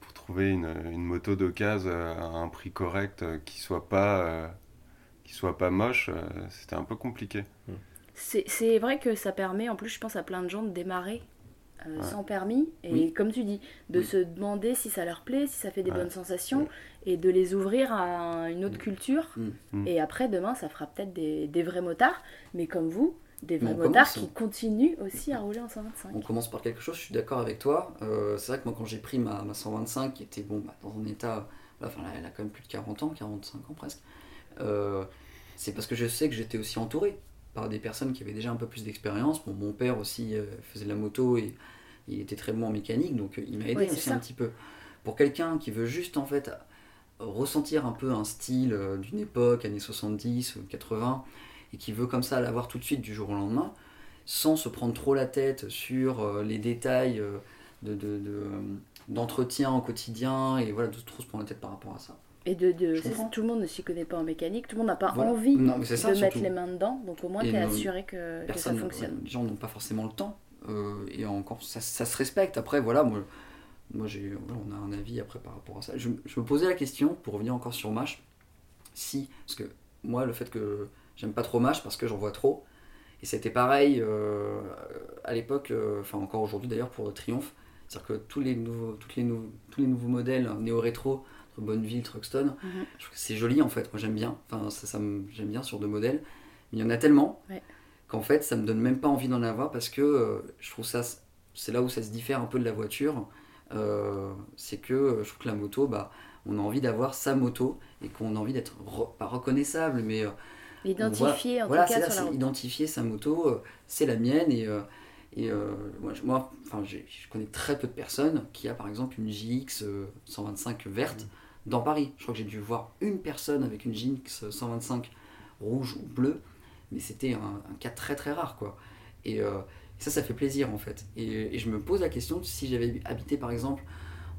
[SPEAKER 3] Pour trouver une, une moto d'occasion à un prix correct qui soit pas, euh, qui soit pas moche, c'était un peu compliqué.
[SPEAKER 1] C'est c'est vrai que ça permet, en plus je pense à plein de gens de démarrer euh,
[SPEAKER 3] Ouais.
[SPEAKER 1] sans permis et
[SPEAKER 4] Oui.
[SPEAKER 1] comme tu dis, de
[SPEAKER 4] Oui.
[SPEAKER 1] se demander si ça leur plaît, si ça fait des
[SPEAKER 3] Ouais.
[SPEAKER 1] bonnes sensations et de les ouvrir à une autre culture.
[SPEAKER 4] Mm.
[SPEAKER 3] Mm.
[SPEAKER 1] Et après demain ça fera peut-être des, des vrais motards, mais comme vous, des vrais motards
[SPEAKER 4] commence.
[SPEAKER 1] qui continuent aussi à rouler en 125.
[SPEAKER 4] On commence par quelque chose, je suis d'accord avec toi. Euh, c'est vrai que moi, quand j'ai pris ma, ma 125, qui était bon, bah, dans un état. Enfin, elle a quand même plus de 40 ans, 45 ans presque. euh, c'est parce que je sais que j'étais aussi entouré par des personnes qui avaient déjà un peu plus d'expérience. Bon, mon père aussi euh, faisait de la moto et il était très bon en mécanique, donc euh, il m'a aidé
[SPEAKER 1] Oui,
[SPEAKER 4] aussi
[SPEAKER 1] ça.
[SPEAKER 4] un petit peu. Pour quelqu'un qui veut juste en fait ressentir un peu un style euh, d'une époque, années 70 ou 80, et qui veut comme ça l'avoir tout de suite du jour au lendemain, sans se prendre trop la tête sur les détails de, de- de, d'entretien au quotidien et voilà de trop se prendre la tête par rapport à ça.
[SPEAKER 1] Et de, de- tout le monde ne s'y connaît pas en mécanique, tout le monde n'a pas
[SPEAKER 4] Voilà.
[SPEAKER 1] envie
[SPEAKER 4] Non, ça,
[SPEAKER 1] de mettre
[SPEAKER 4] surtout.
[SPEAKER 1] les mains dedans, donc au moins tu es assuré que, que ça fonctionne.
[SPEAKER 4] les gens n'ont pas forcément le temps euh, et encore ça, ça se respecte. Après voilà, moi, moi j'ai, on a un avis après par rapport à ça. Je, je me posais la question pour revenir encore sur Mash, si parce que moi le fait que j'aime pas trop Mash parce que j'en vois trop et c'était pareil euh, à l'époque, euh, enfin encore aujourd'hui d'ailleurs pour Triumph, c'est-à-dire que tous les nouveaux, toutes les nouveaux, tous les nouveaux modèles néo-rétro, Bonneville, Truxton,
[SPEAKER 1] Mhm.
[SPEAKER 4] je trouve que c'est joli en fait. Moi j'aime bien, enfin ça, ça me- j'aime bien sur deux modèles, mais il y en a tellement
[SPEAKER 1] Ouais.
[SPEAKER 4] qu'en fait ça me donne même pas envie d'en avoir parce que euh, je trouve ça, c'est là où ça se diffère un peu de la voiture. Euh, c'est que euh, je trouve que la moto, bah, on a envie d'avoir sa moto et qu'on a envie d'être re- pas reconnaissable, mais euh,
[SPEAKER 1] Identifié en
[SPEAKER 4] voilà,
[SPEAKER 1] tout
[SPEAKER 4] c'est
[SPEAKER 1] cas
[SPEAKER 4] identifier sa moto, c'est la mienne et, et euh, moi, je- moi enfin, je connais très peu de personnes qui a par exemple une JX euh, 125 verte dans Paris. Je crois que j'ai dû voir une personne avec une JX 125 rouge ou bleue, mais c'était un, cas très très rare quoi. Et euh, Ça, ça fait plaisir en fait. Et, je me pose la question si j'avais habité par exemple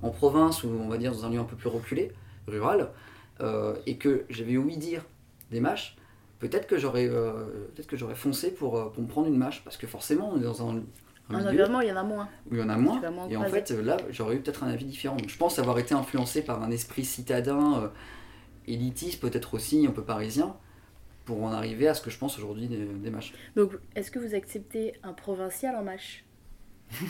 [SPEAKER 4] en province ou on va dire dans un lieu un peu plus reculé, rural, euh, et que j'avais ouï dire des mâches, peut-être que j'aurais euh, peut-être que j'aurais foncé pour, pour me prendre une mâche parce que forcément on est dans un, un
[SPEAKER 1] Un
[SPEAKER 4] milieu
[SPEAKER 1] environnement, il y en a moins.
[SPEAKER 4] où il y en a moins. Et en fait, euh, là, j'aurais eu peut-être un avis différent. Donc, je pense avoir été influencé par un esprit citadin, euh, élitiste, peut-être aussi un peu parisien, pour en arriver à ce que je pense aujourd'hui des, des mâches.
[SPEAKER 1] Donc, est-ce que vous acceptez un provincial en match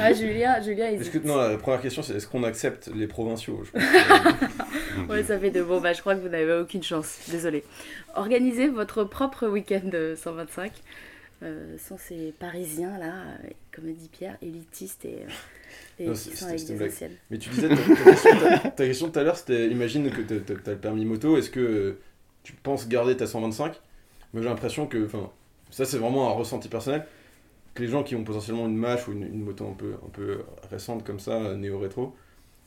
[SPEAKER 1] Ah, Julien, Julien, il
[SPEAKER 2] que, non, la première question, c'est est-ce qu'on accepte les provinciaux je pense que-
[SPEAKER 1] Ouais, ça fait de bon, bah je crois que vous n'avez aucune chance, désolé. Organisez votre propre week-end de 125 euh, sans ces parisiens là, euh, comme dit Pierre, élitistes et, euh, et
[SPEAKER 2] Non,
[SPEAKER 1] qui sont avec des anciennes.
[SPEAKER 2] Mais tu disais, ta, ta question, tout à l'heure, c'était imagine que t'as- t'as le permis moto, est-ce que euh, tu penses garder ta 125 Moi j'ai l'impression que, enfin, ça c'est vraiment un ressenti personnel, que les gens qui ont potentiellement une mâche ou une, une moto un peu, un peu récente comme ça, euh, néo-rétro,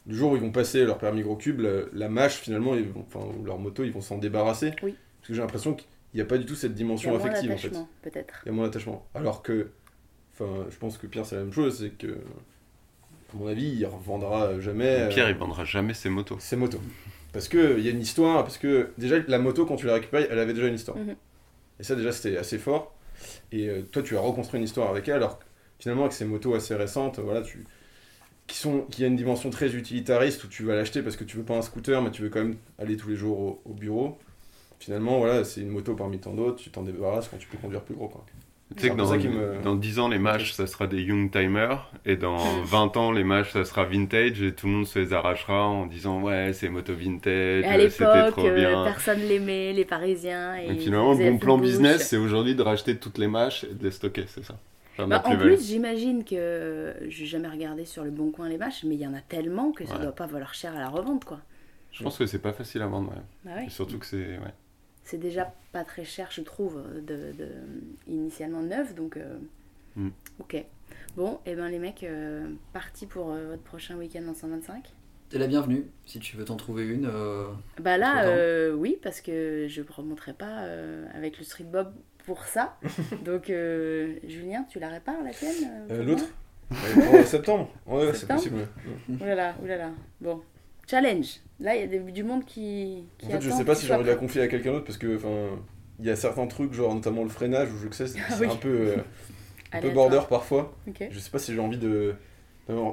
[SPEAKER 2] du jour où ils vont passer leur permis gros cube, la, la mâche finalement, ils vont, enfin, leur moto, ils vont s'en débarrasser.
[SPEAKER 1] Oui.
[SPEAKER 2] Parce que j'ai l'impression qu'il n'y a pas du tout cette
[SPEAKER 1] Il y
[SPEAKER 2] dimension
[SPEAKER 1] a moins
[SPEAKER 2] affective en fait.
[SPEAKER 1] peut-être.
[SPEAKER 2] Il y a moins d'attachement. Alors que, enfin, je pense que Pierre c'est la même chose, c'est que, à mon avis, il revendra jamais.
[SPEAKER 3] Pierre,
[SPEAKER 2] euh,
[SPEAKER 3] il vendra jamais ses motos.
[SPEAKER 2] ses motos. Parce que il y a une histoire, parce que déjà la moto quand tu la récupères, elle avait déjà une histoire.
[SPEAKER 1] Mhm.
[SPEAKER 2] Et ça déjà c'était assez fort. Et euh, toi tu as reconstruit une histoire avec elle, alors que, finalement avec ces motos assez récentes, voilà, tu qui sont qui a une dimension très utilitariste où tu vas l'acheter parce que tu veux pas un scooter mais tu veux quand même aller tous les jours au, au bureau. Finalement voilà, c'est une moto parmi tant d'autres, tu t'en débarrasses quand tu peux conduire plus gros quoi.
[SPEAKER 3] Tu sais que
[SPEAKER 2] C'est pour
[SPEAKER 3] dans,
[SPEAKER 2] ça qu'il me-
[SPEAKER 3] dans 10 ans, les mâches, ça sera des young timers. Et dans 20 ans, les mâches, ça sera vintage. Et tout le monde se les arrachera en disant Ouais, c'est moto vintage, euh, c'était trop
[SPEAKER 1] euh,
[SPEAKER 3] bien.
[SPEAKER 1] personne l'aimait, les Parisiens. Et,
[SPEAKER 3] finalement, le bon
[SPEAKER 1] la
[SPEAKER 3] plan business, c'est aujourd'hui de racheter toutes les mâches et de les stocker, c'est ça.
[SPEAKER 1] Bah, en plus, j'imagine que j'ai jamais regardé sur le bon coin les mâches, mais il y en a tellement que ça
[SPEAKER 3] Ouais.
[SPEAKER 1] doit pas valoir cher à la revente, quoi.
[SPEAKER 3] Je pense que c'est pas facile à vendre, ouais.
[SPEAKER 1] Bah ouais.
[SPEAKER 3] Et surtout que c'est. Ouais.
[SPEAKER 1] C'est déjà pas très cher, je trouve, de, de- initialement neuf, donc euh,
[SPEAKER 3] Mm.
[SPEAKER 1] ok. Bon, et ben les mecs, euh, partis pour euh, votre prochain week-end en 125
[SPEAKER 4] T'es la bienvenue, si tu veux t'en trouver une. euh,
[SPEAKER 1] Bah là, euh, oui, parce que je ne remonterai pas euh, avec le street bob pour ça. donc, euh, Julien, tu la répares la tienne pour
[SPEAKER 2] L'autre En septembre Ouais, c'est possible.
[SPEAKER 1] Oulala, oulala. Bon, challenge. Là, il y a des- du monde qui. qui
[SPEAKER 2] En fait, je
[SPEAKER 1] attend
[SPEAKER 2] sais pas si j'ai envie de la confier à quelqu'un d'autre parce que, enfin, il y a certains trucs, genre notamment le freinage, où je sais c'est
[SPEAKER 1] Ah oui.
[SPEAKER 2] un peu, euh, un peu border parfois.
[SPEAKER 1] Ok.
[SPEAKER 2] Je sais pas si j'ai envie de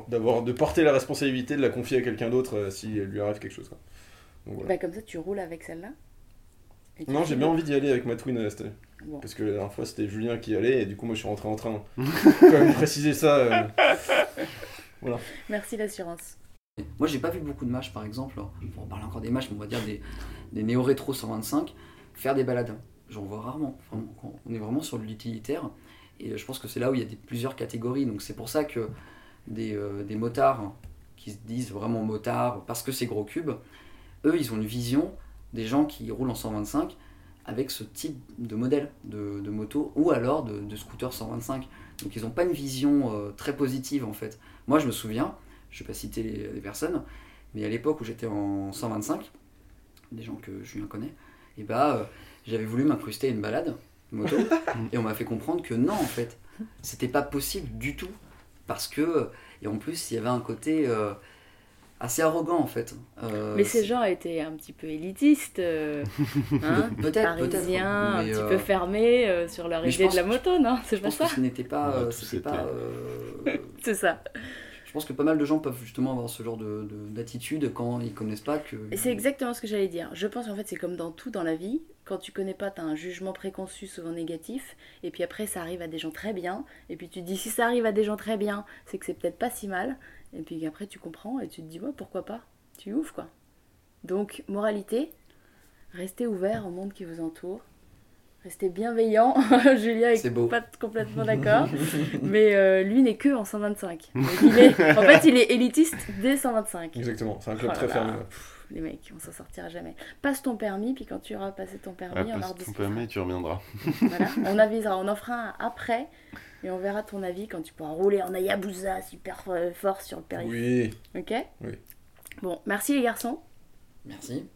[SPEAKER 2] d'avoir, de porter la responsabilité de la confier à quelqu'un d'autre euh, si lui arrive quelque chose. Quoi. Donc, voilà.
[SPEAKER 1] Bah, comme ça, tu roules avec celle-là.
[SPEAKER 2] Non, j'ai bien envie d'y aller avec ma twin euh, cette année.
[SPEAKER 1] Bon.
[SPEAKER 2] Parce que la dernière fois c'était Julien qui y allait et du coup moi je suis rentré en train. Quand même préciser ça. euh.
[SPEAKER 1] Merci l'assurance.
[SPEAKER 4] Moi, j'ai pas vu beaucoup de mâches, par exemple. On parler encore des mâches, mais on va dire des, néo-rétro 125, faire des balades. J'en vois rarement. On est vraiment sur l'utilitaire. Et je pense que c'est là où il y a plusieurs catégories. Donc c'est pour ça que des, euh, des motards qui se disent vraiment motards parce que c'est gros cube, eux, ils ont une vision des gens qui roulent en 125 avec ce type de modèle de, moto ou alors de, de scooter 125. Donc ils n'ont pas une vision euh, très positive en fait. Moi, je me souviens, je ne vais pas citer les, les personnes, mais à l'époque où j'étais en 125, des gens que Julien connaît, et bah euh, j'avais voulu m'incruster à une balade moto et on m'a fait comprendre que non en fait, c'était pas possible du tout parce que et en plus il y avait un côté euh, assez arrogant en fait. Euh,
[SPEAKER 1] Mais ces gens étaient un petit peu élitistes, euh, hein,
[SPEAKER 4] peut-être
[SPEAKER 1] parisiens, un
[SPEAKER 4] mais,
[SPEAKER 1] petit
[SPEAKER 4] euh,
[SPEAKER 1] peu fermés euh, sur leur
[SPEAKER 4] mais
[SPEAKER 1] idée de la moto, non C'est
[SPEAKER 4] je
[SPEAKER 1] pas
[SPEAKER 4] pense
[SPEAKER 1] ça
[SPEAKER 4] que ce n'était pas, euh, euh,
[SPEAKER 1] C'est ça.
[SPEAKER 4] Je pense que pas mal de gens peuvent justement avoir ce genre de- de- d'attitude quand ils connaissent pas que
[SPEAKER 1] c'est exactement ce que j'allais dire. Je pense en fait c'est comme dans tout dans la vie. Quand tu connais pas, tu as un jugement préconçu souvent négatif. Et puis après ça arrive à des gens très bien. Et puis tu te dis si ça arrive à des gens très bien, c'est que c'est peut-être pas si mal. Et puis après tu comprends et tu te dis ouais pourquoi pas? Tu ouvres quoi. Donc moralité, restez ouvert au monde qui vous entoure. Restez bienveillant. Julien est
[SPEAKER 4] beau.
[SPEAKER 1] pas complètement d'accord. mais euh, lui n'est que en 125. Donc, il est, en fait il est élitiste dès 125.
[SPEAKER 2] Exactement, c'est un club
[SPEAKER 1] Oh là
[SPEAKER 2] très
[SPEAKER 1] là.
[SPEAKER 2] fermé.
[SPEAKER 1] Pff, les mecs, on s'en sortira jamais. Passe ton permis, puis quand tu auras passé ton permis,
[SPEAKER 3] Ouais,
[SPEAKER 1] on en
[SPEAKER 3] passe ton permis, tu reviendras.
[SPEAKER 1] Voilà, on avisera, on en fera un après, et on verra ton avis quand tu pourras rouler en Hayabusa super fort sur le périph'.
[SPEAKER 2] Oui,
[SPEAKER 1] Ok?
[SPEAKER 2] Oui.
[SPEAKER 1] Bon, merci les garçons.
[SPEAKER 4] merci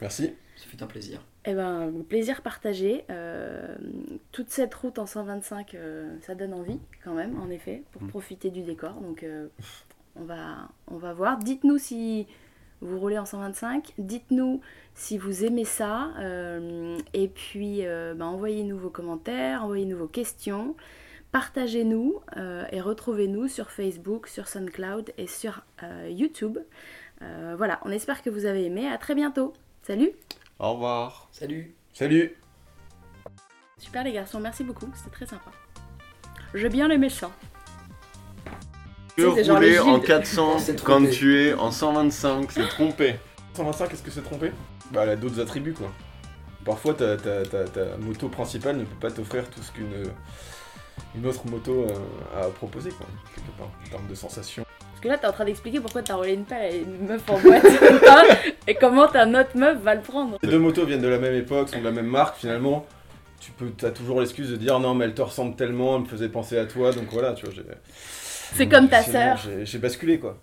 [SPEAKER 2] merci.
[SPEAKER 4] Ça fut un plaisir
[SPEAKER 1] Eh ben, plaisir partagé. Euh, toute cette route en 125, euh, ça donne envie quand même, en effet, pour
[SPEAKER 3] Mm.
[SPEAKER 1] profiter du décor. Donc, euh, on, va, on va voir. Dites-nous si vous roulez en 125. Dites-nous si vous aimez ça. et puis, ben, envoyez-nous vos commentaires, envoyez-nous vos questions. Partagez-nous et retrouvez-nous sur Facebook, sur SoundCloud et sur YouTube. Voilà, on espère que vous avez aimé. À très bientôt. Salut
[SPEAKER 3] Au revoir.
[SPEAKER 4] Salut
[SPEAKER 2] Salut
[SPEAKER 1] Super les garçons, merci beaucoup, c'était très sympa. J'ai bien ça.
[SPEAKER 3] Que
[SPEAKER 1] Tu
[SPEAKER 3] rouler
[SPEAKER 1] les
[SPEAKER 3] en
[SPEAKER 1] Gilles.
[SPEAKER 3] 400
[SPEAKER 4] C'est
[SPEAKER 3] quand tu es en 125, c'est trompé.
[SPEAKER 2] 125, est-ce que c'est trompé? Bah, elle a d'autres attributs, quoi. Parfois, ta, ta- ta- ta moto principale ne peut pas t'offrir tout ce qu'une une autre moto euh, a à proposer, quoi, quelque part, en termes de sensations.
[SPEAKER 1] Parce que là, t'es en train d'expliquer pourquoi t'as roulé une pelle à une meuf en boîte et comment ta autre meuf va le prendre.
[SPEAKER 2] Les deux motos viennent de la même époque, sont de la même marque, finalement. Tu peux, as toujours l'excuse de dire non, mais elle te ressemble tellement, elle me faisait penser à toi, donc voilà, tu vois. j'ai-
[SPEAKER 1] C'est comme ta sœur.
[SPEAKER 2] J'ai basculé, quoi.